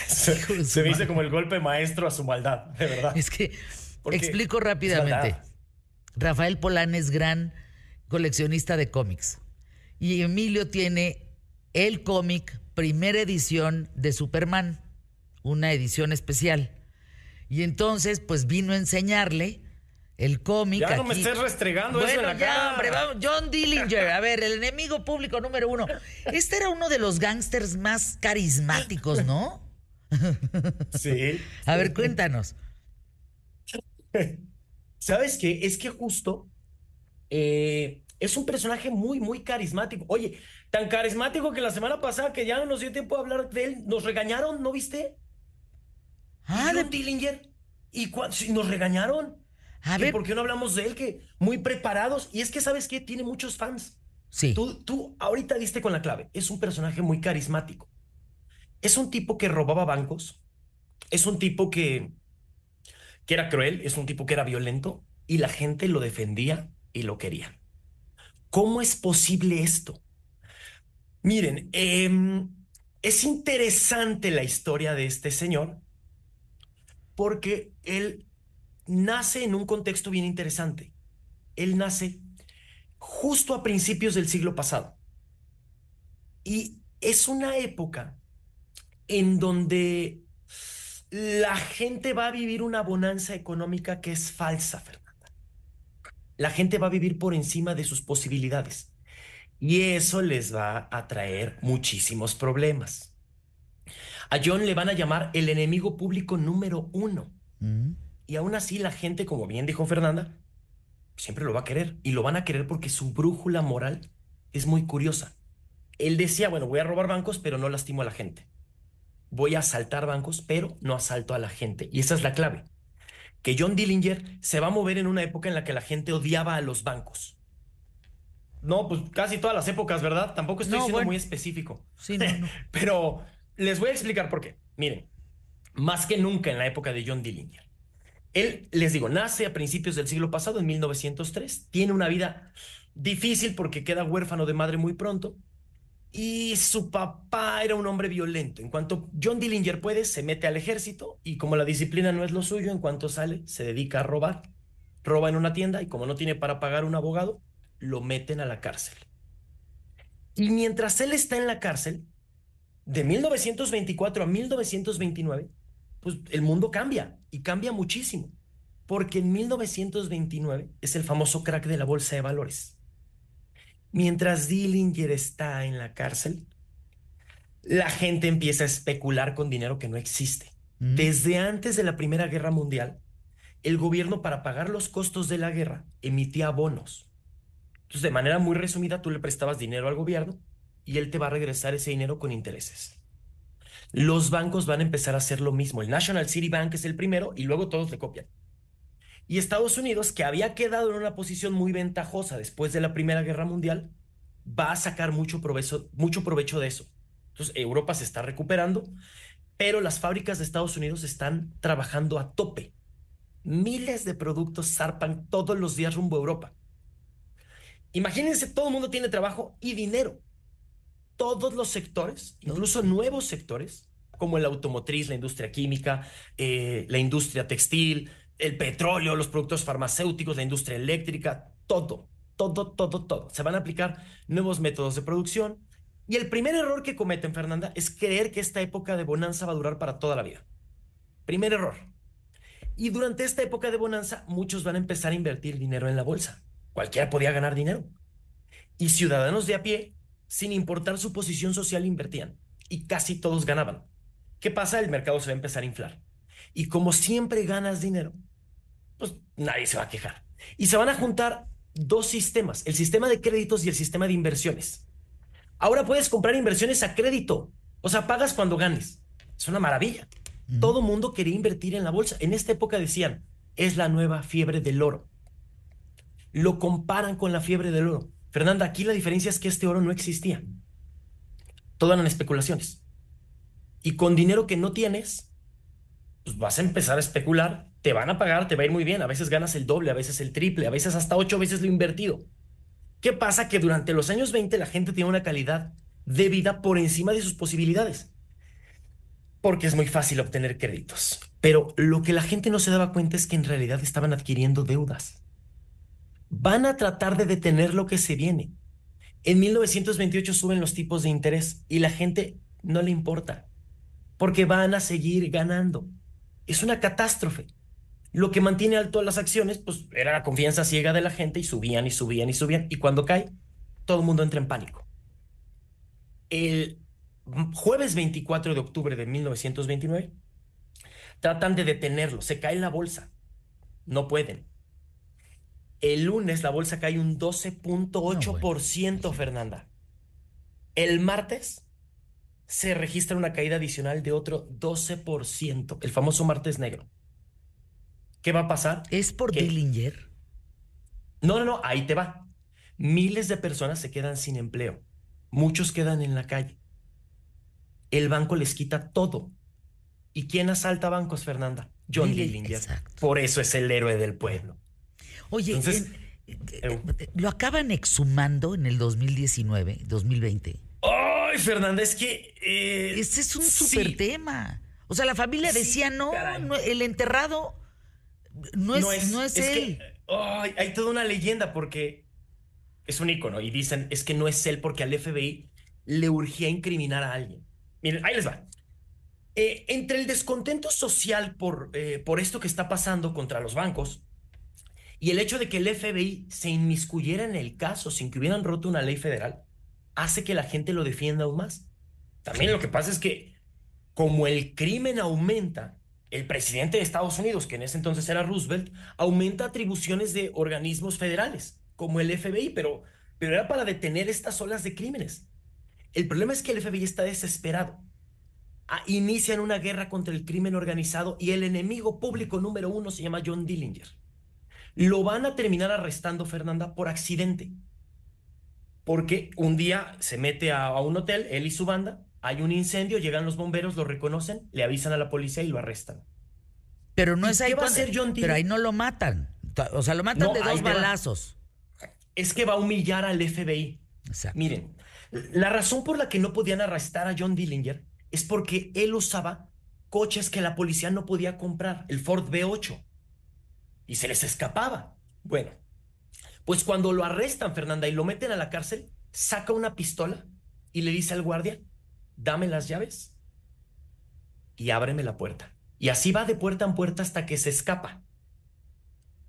se, dice como el golpe maestro a su maldad, de verdad. Es que explico rápidamente. Rafael Polán es gran coleccionista de cómics. Y Emilio tiene el cómic, primera edición de Superman, una edición especial. Y entonces, pues vino a enseñarle el cómic. Ya no me estés restregando eso en la ya, Hombre, vamos. John Dillinger, a ver, el enemigo público número uno. Este era uno de los gángsters más carismáticos, ¿no? Sí. a ver, cuéntanos. ¿Sabes qué? Es que justo eh, es un personaje muy, muy carismático. Oye, tan carismático que la semana pasada que ya no nos dio tiempo de hablar de él, nos regañaron, ¿no viste? Ah, de Dillinger. Y nos regañaron. A ver. ¿Por qué no hablamos de él? Que muy preparados. Y es que, ¿sabes qué? Tiene muchos fans. Sí. Tú, tú ahorita diste con la clave. Es un personaje muy carismático. Es un tipo que robaba bancos. Es un tipo que, que era cruel. Es un tipo que era violento. Y la gente lo defendía y lo quería. ¿Cómo es posible esto? Miren, em, es interesante la historia de este señor porque él nace en un contexto bien interesante. Él nace justo a principios del siglo pasado. Y es una época en donde la gente va a vivir una bonanza económica que es falsa, Fernanda. La gente va a vivir por encima de sus posibilidades. Y eso les va a traer muchísimos problemas. A John le van a llamar el enemigo público número uno. Mm. Y aún así la gente, como bien dijo Fernanda, siempre lo va a querer. Y lo van a querer porque su brújula moral es muy curiosa. Él decía, bueno, voy a robar bancos, pero no lastimo a la gente. Voy a asaltar bancos, pero no asalto a la gente. Y esa es la clave. Que John Dillinger se va a mover en una época en la que la gente odiaba a los bancos. No, pues casi todas las épocas, ¿verdad? Tampoco estoy siendo muy específico. Sí, no, no. pero les voy a explicar por qué. Miren, más que nunca en la época de John Dillinger él, les digo, nace a principios del siglo pasado, en 1903, tiene una vida difícil porque queda huérfano de madre muy pronto y su papá era un hombre violento. En cuanto John Dillinger puede, se mete al ejército y como la disciplina no es lo suyo, en cuanto sale, se dedica a robar. Roba en una tienda y como no tiene para pagar un abogado, lo meten a la cárcel. Y mientras él está en la cárcel, de 1924 a 1929, pues el mundo cambia y cambia muchísimo, porque en 1929 es el famoso crack de la bolsa de valores. Mientras Dillinger está en la cárcel, la gente empieza a especular con dinero que no existe. Mm. Desde antes de la Primera Guerra Mundial, el gobierno para pagar los costos de la guerra emitía bonos. Entonces, de manera muy resumida, tú le prestabas dinero al gobierno y él te va a regresar ese dinero con intereses los bancos van a empezar a hacer lo mismo. El National City Bank es el primero y luego todos le copian. Y Estados Unidos, que había quedado en una posición muy ventajosa después de la Primera Guerra Mundial, va a sacar mucho provecho, mucho provecho de eso. Entonces, Europa se está recuperando, pero las fábricas de Estados Unidos están trabajando a tope. Miles de productos zarpan todos los días rumbo a Europa. Imagínense, todo el mundo tiene trabajo y dinero. Todos los sectores, incluso nuevos sectores, como la automotriz, la industria química, eh, la industria textil, el petróleo, los productos farmacéuticos, la industria eléctrica, todo, todo, todo, todo. Se van a aplicar nuevos métodos de producción. Y el primer error que cometen, Fernanda, es creer que esta época de bonanza va a durar para toda la vida. Primer error. Y durante esta época de bonanza, muchos van a empezar a invertir dinero en la bolsa. Cualquiera podía ganar dinero. Y ciudadanos de a pie, sin importar su posición social, invertían. Y casi todos ganaban. ¿Qué pasa? El mercado se va a empezar a inflar. Y como siempre ganas dinero, pues nadie se va a quejar. Y se van a juntar dos sistemas, el sistema de créditos y el sistema de inversiones. Ahora puedes comprar inversiones a crédito, o sea, pagas cuando ganes. Es una maravilla. Todo mundo quería invertir en la bolsa. En esta época decían, es la nueva fiebre del oro. Lo comparan con la fiebre del oro. Fernanda, aquí la diferencia es que este oro no existía. Todo eran especulaciones. Y con dinero que no tienes, pues vas a empezar a especular, te van a pagar, te va a ir muy bien, a veces ganas el doble, a veces el triple, a veces hasta ocho veces lo invertido. ¿Qué pasa? Que durante los años 20 la gente tiene una calidad de vida por encima de sus posibilidades. Porque es muy fácil obtener créditos. Pero lo que la gente no se daba cuenta es que en realidad estaban adquiriendo deudas. Van a tratar de detener lo que se viene. En 1928 suben los tipos de interés y la gente no le importa porque van a seguir ganando. Es una catástrofe. Lo que mantiene alto las acciones, pues era la confianza ciega de la gente y subían y subían y subían. Y cuando cae, todo el mundo entra en pánico. El jueves 24 de octubre de 1929, tratan de detenerlo. Se cae la bolsa. No pueden. El lunes la bolsa cae un 12.8%, Fernanda. El martes se registra una caída adicional de otro 12%, el famoso martes negro. ¿Qué va a pasar? ¿Es por Dillinger? No, no, no, ahí te va. Miles de personas se quedan sin empleo. Muchos quedan en la calle. El banco les quita todo. ¿Y quién asalta bancos, Fernanda? John Dillinger. Por eso es el héroe del pueblo. Oye, Entonces, eh, eh, lo acaban exhumando en el 2019, 2020. Ay, Fernanda, es que. Eh, Ese es un súper tema. O sea, la familia decía, no, el enterrado no es, no es, él. ay, hay toda una leyenda porque es un ícono y dicen, es que no es él porque al FBI le urgía incriminar a alguien. Miren, ahí les va. Eh, entre el descontento social por, eh, por esto que está pasando contra los bancos y el hecho de que el FBI se inmiscuyera en el caso sin que hubieran roto una ley federal, hace que la gente lo defienda aún más. También lo que pasa es que como el crimen aumenta, el presidente de Estados Unidos, que en ese entonces era Roosevelt, aumenta atribuciones de organismos federales, como el FBI, pero, pero era para detener estas olas de crímenes. El problema es que el FBI está desesperado. Ah, inician una guerra contra el crimen organizado y el enemigo público número uno se llama John Dillinger. Lo van a terminar arrestando, Fernanda, por accidente porque un día se mete a, un hotel, él y su banda, hay un incendio, llegan los bomberos, lo reconocen, le avisan a la policía y lo arrestan. Pero no es ahí. va a hacer John Pero ahí no lo matan. O sea, lo matan de dos balazos. Es que va a humillar al FBI. Miren, la razón por la que no podían arrestar a John Dillinger es porque él usaba coches que la policía no podía comprar, el Ford B8. Y se les escapaba. Bueno, pues cuando lo arrestan, Fernanda, y lo meten a la cárcel, saca una pistola y le dice al guardia, dame las llaves y ábreme la puerta. Y así va de puerta en puerta hasta que se escapa.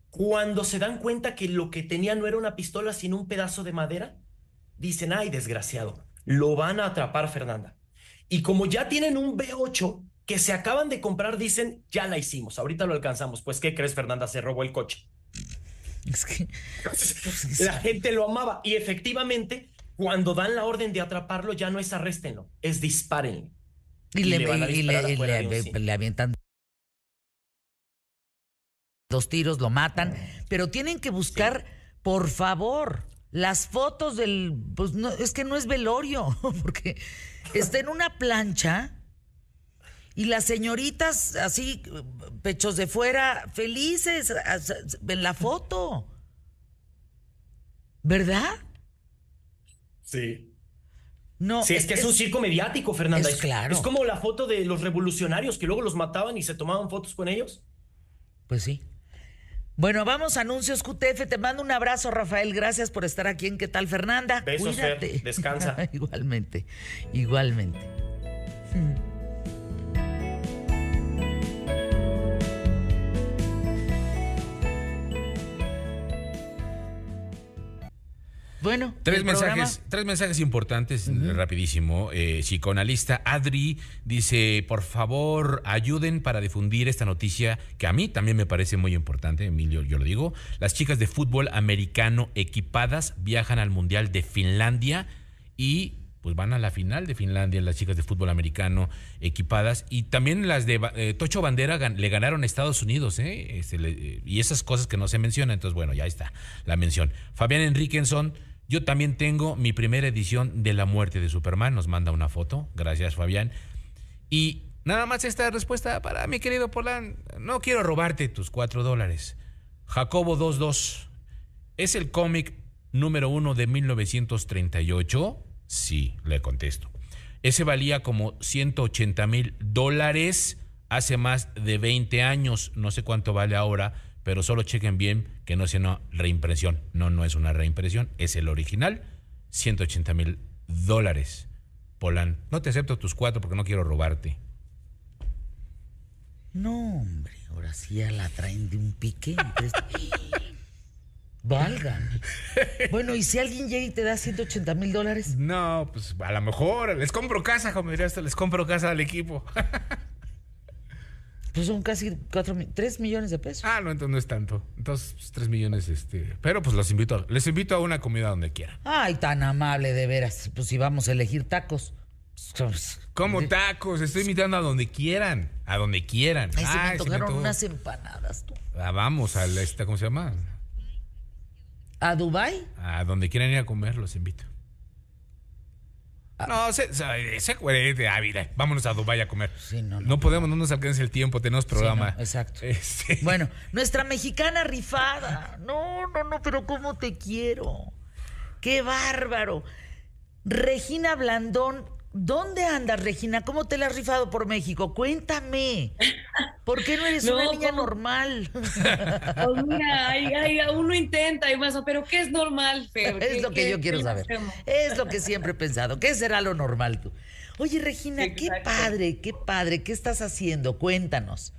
Cuando se dan cuenta que lo que tenía no era una pistola, sino un pedazo de madera, dicen, ay, desgraciado, lo van a atrapar, Fernanda. Y como ya tienen un B8 que se acaban de comprar, dicen, ya la hicimos, ahorita lo alcanzamos. Pues, ¿qué crees, Fernanda? Se robó el coche. Es que la gente lo amaba y efectivamente cuando dan la orden de atraparlo ya no es arréstenlo, es disparen. Y, le, le, avientan dos tiros, lo matan, pero tienen que buscar, por favor, las fotos del, pues no, es que no es velorio, porque está en una plancha Y las señoritas así, pechos de fuera, felices en la foto. ¿Verdad? Sí. No, Sí, es, que es, un circo mediático, Fernanda. es claro. Es como la foto de los revolucionarios que luego los mataban y se tomaban fotos con ellos. Pues sí. Bueno, vamos a anuncios QTF. Te mando un abrazo, Rafael. Gracias por estar aquí en ¿Qué tal, Fernanda? Besos, Fer. Cuídate. Descansa. igualmente, igualmente. Bueno, Tres mensajes, programa- tres mensajes importantes, rapidísimo. Eh, psicoanalista Adri dice, por favor, ayuden para difundir esta noticia que a mí también me parece muy importante, Emilio, yo lo digo. Las chicas de fútbol americano equipadas viajan al Mundial de Finlandia y pues van a la final de Finlandia las chicas de fútbol americano equipadas y también las de eh, Tocho Bandera gan- le ganaron a Estados Unidos ¿eh? Este, le- eh, y esas cosas que no se mencionan entonces bueno ya está la mención Fabián Enriquenson yo también tengo mi primera edición de La muerte de Superman nos manda una foto gracias Fabián y nada más esta respuesta para mi querido Polán no quiero robarte tus cuatro dólares Jacobo 22 ¿Es el cómic número uno de 1938? Sí, le contesto. Ese valía como 180 mil dólares hace más de 20 años. No sé cuánto vale ahora, pero solo chequen bien que no sea una reimpresión. No, no es una reimpresión, es el original. 180 mil dólares. Polan, no te acepto tus cuatro porque no quiero robarte. No, hombre, ahora sí ya la traen de un pique. entonces- Valgan. Bueno, ¿y si alguien llega y te da 180 mil dólares? No, pues a lo mejor les compro casa, como les compro casa al equipo. Pues son casi cuatro, mi- tres millones de pesos. Ah, no, entonces no es tanto. Entonces, pues, tres millones, este. Pero pues los invito, a- les invito a una comida donde quieran. Ay, tan amable, de veras. Pues si vamos a elegir tacos. Como tacos, estoy invitando a donde quieran. A donde quieran. Ay, se me Ay, antojaron antojó. unas empanadas, tú. Ah, vamos a la, esta, ¿cómo se llama? ¿A Dubai? A donde quieran ir a comer, los invito. Ah. No, sé, sé, sé coherente, Ávila. Vámonos a Dubái a comer. Sí, no, no. No podemos, no nos alcanza el tiempo, tenemos programa. no, exacto. Este, Bueno, nuestra mexicana rifada. No, no, no, pero cómo te quiero. Qué bárbaro. Regina Blandón, ¿dónde andas, Regina? ¿Cómo te la has rifado por México? Cuéntame. ¿Por qué no eres No, una niña ¿cómo? normal? Pues mira, ay, ay, uno intenta y más, pero ¿qué es normal, Fer? es ¿Qué- lo que yo quiero saber. Es lo que siempre he pensado. ¿Qué será lo normal tú? Oye, Regina, qué padre, qué padre. ¿Qué estás haciendo? Cuéntanos.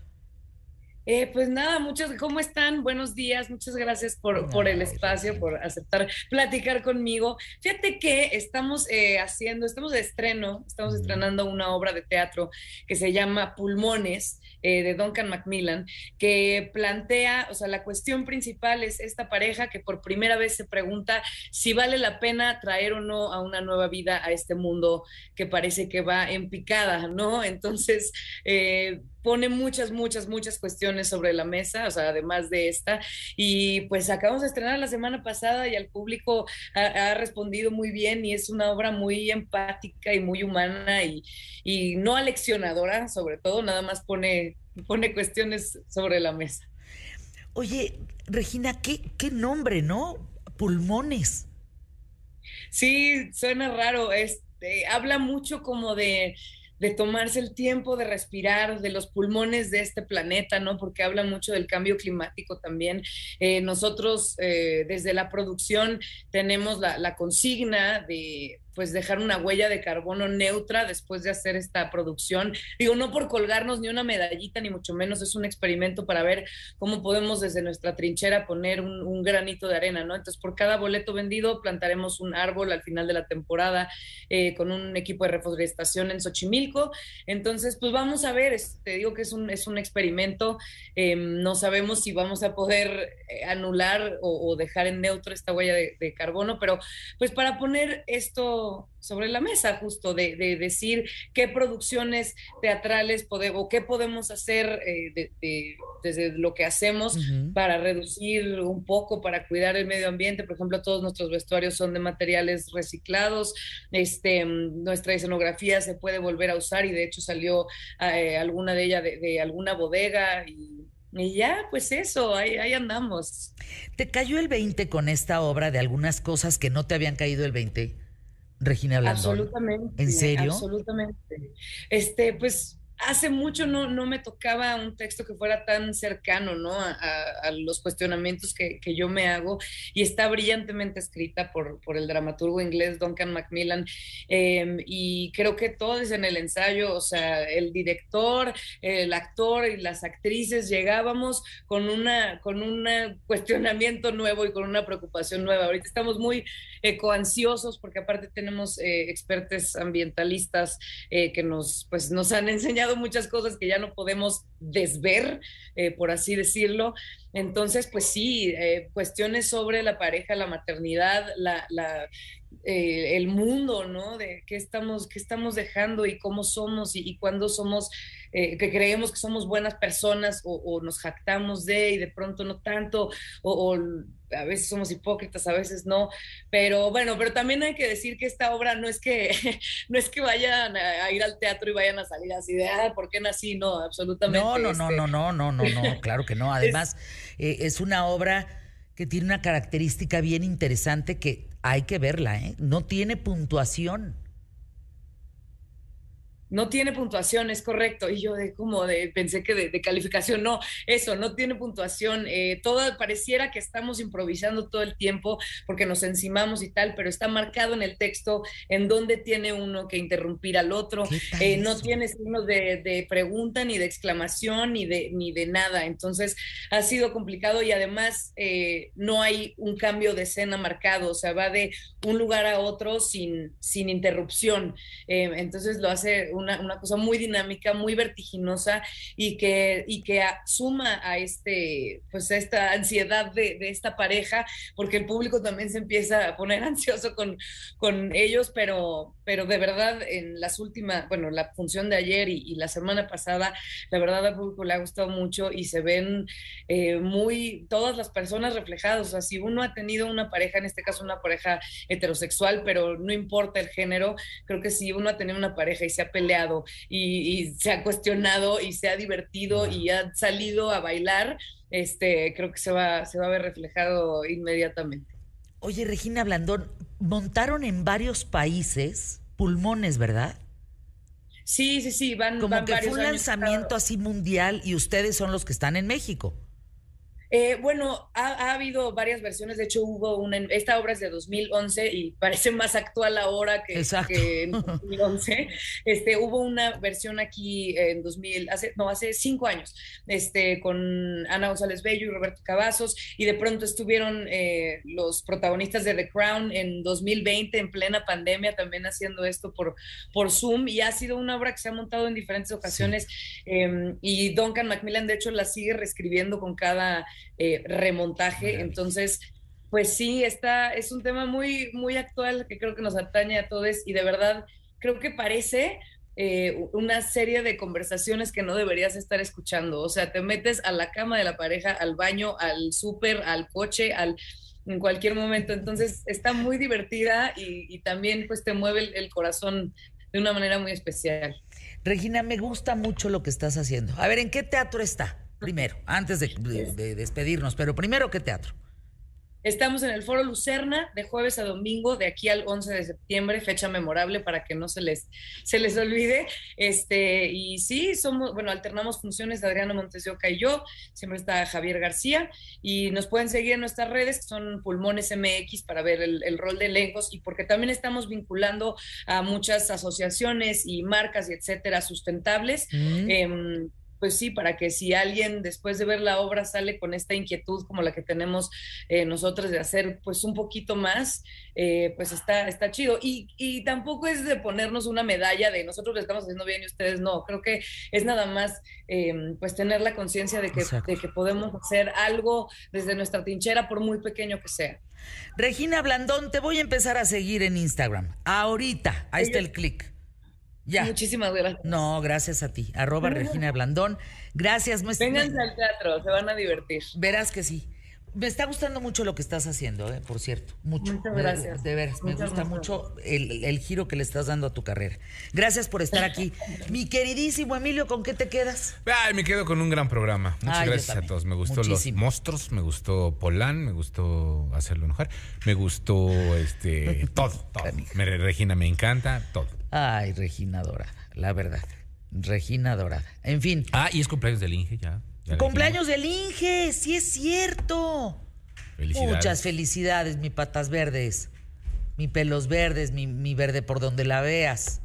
Eh, pues nada, muchos, ¿cómo están? Buenos días, muchas gracias por, por el espacio, por aceptar platicar conmigo. Fíjate que estamos eh, haciendo, estamos de estreno, estamos estrenando una obra de teatro que se llama Pulmones, eh, de Duncan Macmillan, que plantea, o sea, la cuestión principal es esta pareja que por primera vez se pregunta si vale la pena traer o no a una nueva vida a este mundo que parece que va en picada, ¿no? Entonces, eh, pone muchas, muchas, muchas cuestiones sobre la mesa, o sea, además de esta. Y pues acabamos de estrenar la semana pasada y al público ha, ha respondido muy bien y es una obra muy empática y muy humana y, y no aleccionadora, sobre todo, nada más pone, pone cuestiones sobre la mesa. Oye, Regina, ¿qué, qué nombre, ¿no? Pulmones. Sí, suena raro. Este, habla mucho como de, de tomarse el tiempo de respirar, de los pulmones de este planeta, ¿no? Porque habla mucho del cambio climático también. Eh, nosotros, eh, desde la producción, tenemos la, consigna de pues dejar una huella de carbono neutra después de hacer esta producción. Digo, no por colgarnos ni una medallita, ni mucho menos, es un experimento para ver cómo podemos desde nuestra trinchera poner un, un granito de arena, ¿no? Entonces, por cada boleto vendido, plantaremos un árbol al final de la temporada eh, con un equipo de reforestación en Xochimilco. Entonces, pues vamos a ver, te digo que es un, es un experimento, eh, no sabemos si vamos a poder eh, anular o, dejar en neutro esta huella de, de carbono, pero pues para poner esto sobre la mesa justo de, decir qué producciones teatrales podemos o qué podemos hacer eh, desde lo que hacemos para reducir un poco, para cuidar el medio ambiente. Por ejemplo, todos nuestros vestuarios son de materiales reciclados, este, nuestra escenografía se puede volver a usar y de hecho salió eh, alguna de ellas de, de alguna bodega y y ya, pues eso, ahí, ahí, andamos. ¿Te cayó el 20 con esta obra de algunas cosas que no te habían caído el 20, Regina Blandón? Absolutamente. ¿En serio? Absolutamente. Este, pues hace mucho no, no me tocaba un texto que fuera tan cercano ¿no? a, los cuestionamientos que, que, yo me hago y está brillantemente escrita por, por el dramaturgo inglés Duncan Macmillan em, y creo que todos en el ensayo, o sea, el director, el actor y las actrices llegábamos con una con un cuestionamiento nuevo y con una preocupación nueva. Ahorita estamos muy ecoansiosos porque aparte tenemos eh, expertos ambientalistas eh, que nos, pues, nos han enseñado muchas cosas que ya no podemos desver, eh, por así decirlo. Entonces, pues sí, eh, cuestiones sobre la pareja, la maternidad, la, eh, el mundo, ¿no? De qué estamos, qué estamos dejando y cómo somos y, y cuándo somos, que creemos que somos buenas personas o, nos jactamos de y de pronto no tanto, o, o a veces somos hipócritas, a veces no, pero bueno, pero también hay que decir que esta obra no es que, no es que vayan a, ir al teatro y vayan a salir así de, ah, ¿por qué nací? No, absolutamente. No, no, no, este no, no, no, no, no, claro que no. Además, eh, es una obra que tiene una característica bien interesante que hay que verla, ¿eh? No tiene puntuación no tiene puntuación, es correcto. Y yo de como de, pensé que de, calificación, no, eso, no tiene puntuación. Eh, todo pareciera que estamos improvisando todo el tiempo porque nos encimamos y tal, pero está marcado en el texto en dónde tiene uno que interrumpir al otro. Eh, no tiene signos de, pregunta, ni de exclamación, ni de, ni de nada. Entonces ha sido complicado y además eh, no hay un cambio de escena marcado, o sea, va de un lugar a otro sin, sin interrupción. entonces lo hace un una, cosa muy dinámica, muy vertiginosa y que, y que suma a, este, pues esta ansiedad de, esta pareja, porque el público también se empieza a poner ansioso con, con ellos, pero, pero de verdad en las últimas, bueno, la función de ayer y, la semana pasada, la verdad al público le ha gustado mucho y se ven eh, muy todas las personas reflejadas. O sea, si uno ha tenido una pareja, en este caso una pareja heterosexual, pero no importa el género, creo que si uno ha tenido una pareja y se ha peleado, y, se ha cuestionado y se ha divertido y ha salido a bailar, este, creo que se va, se va a ver reflejado inmediatamente. Oye, Regina Blandón, montaron en varios países pulmones, ¿verdad? Sí, sí, sí, van Como que fue un lanzamiento así mundial y ustedes son los que están en México. Eh, bueno, ha, habido varias versiones. De hecho, hubo una. Esta obra es de 2011 y parece más actual ahora que, que en 2011. Este, hubo una versión aquí en 2000, hace, no, hace cinco años, este, con Ana González Bello y Roberto Cavazos. Y de pronto estuvieron eh, los protagonistas de The Crown en 2020, en plena pandemia, también haciendo esto por, por Zoom. Y ha sido una obra que se ha montado en diferentes ocasiones. Em, y Duncan Macmillan, de hecho, la sigue reescribiendo con cada eh, remontaje. Entonces, pues sí, está, es un tema muy, muy actual que creo que nos atañe a todos y de verdad creo que parece eh, una serie de conversaciones que no deberías estar escuchando. O sea, te metes a la cama de la pareja, al baño, al súper, al coche, al en cualquier momento. Entonces está muy divertida y, también pues te mueve el, corazón de una manera muy especial. Regina, me gusta mucho lo que estás haciendo. A ver, ¿en qué teatro está? Primero, antes de, despedirnos, pero primero, ¿qué teatro? Estamos en el Foro Lucerna de jueves a domingo, de aquí al 11 de septiembre, fecha memorable para que no se les, se les olvide. Este, y sí, somos, bueno, alternamos funciones de Adriano Montes de Oca y yo, siempre está Javier García, y nos pueden seguir en nuestras redes, que son Pulmones MX, para ver el, rol de elencos, y porque también estamos vinculando a muchas asociaciones y marcas y etcétera sustentables. Mm. Em, pues sí, para que si alguien después de ver la obra sale con esta inquietud como la que tenemos eh, nosotros de hacer pues un poquito más, eh, pues está, está chido. Y, y, tampoco es de ponernos una medalla de nosotros lo estamos haciendo bien y ustedes no, creo que es nada más em, pues tener la conciencia de que, de que podemos hacer algo desde nuestra trinchera por muy pequeño que sea. Regina Blandón, te voy a empezar a seguir en Instagram. Ahorita, ahí está el clic. Ya. Muchísimas gracias. No, gracias a ti. Arroba Regina Blandón. Gracias. Vénganse al teatro, se van a divertir. Verás que sí. Me está gustando mucho lo que estás haciendo, ¿eh? por cierto. Mucho. Muchas gracias. De, veras, me gusta mucho el, el, giro que le estás dando a tu carrera. Gracias por estar aquí. Mi queridísimo Emilio, ¿con qué te quedas? Ay, me quedo con un gran programa. Muchas Ay, gracias a todos. Me gustó Muchísimo. Los Monstruos, me gustó Polán, me gustó Hacerlo Enojar, me gustó este todo, todo. Me, Regina me encanta, todo. Ay, Regina Dorada, la verdad. Regina Dorada. En fin. Ah, y es cumpleaños del Inge ya. Cumpleaños del Inge, sí es cierto. Felicidades. Muchas felicidades, mi patas verdes, mi pelos verdes, mi, mi, verde por donde la veas.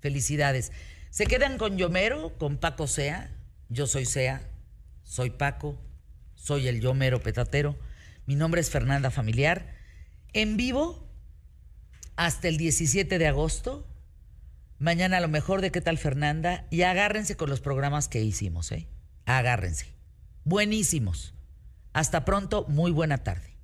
Felicidades. Se quedan con Yomero, con Paco Sea. Yo soy Sea, soy Paco, soy el Yomero petatero. Mi nombre es Fernanda Familiar. En vivo hasta el 17 de agosto. Mañana a lo mejor de qué tal Fernanda. Y agárrense con los programas que hicimos, ¿eh? agárrense. Buenísimos. Hasta pronto, muy buena tarde.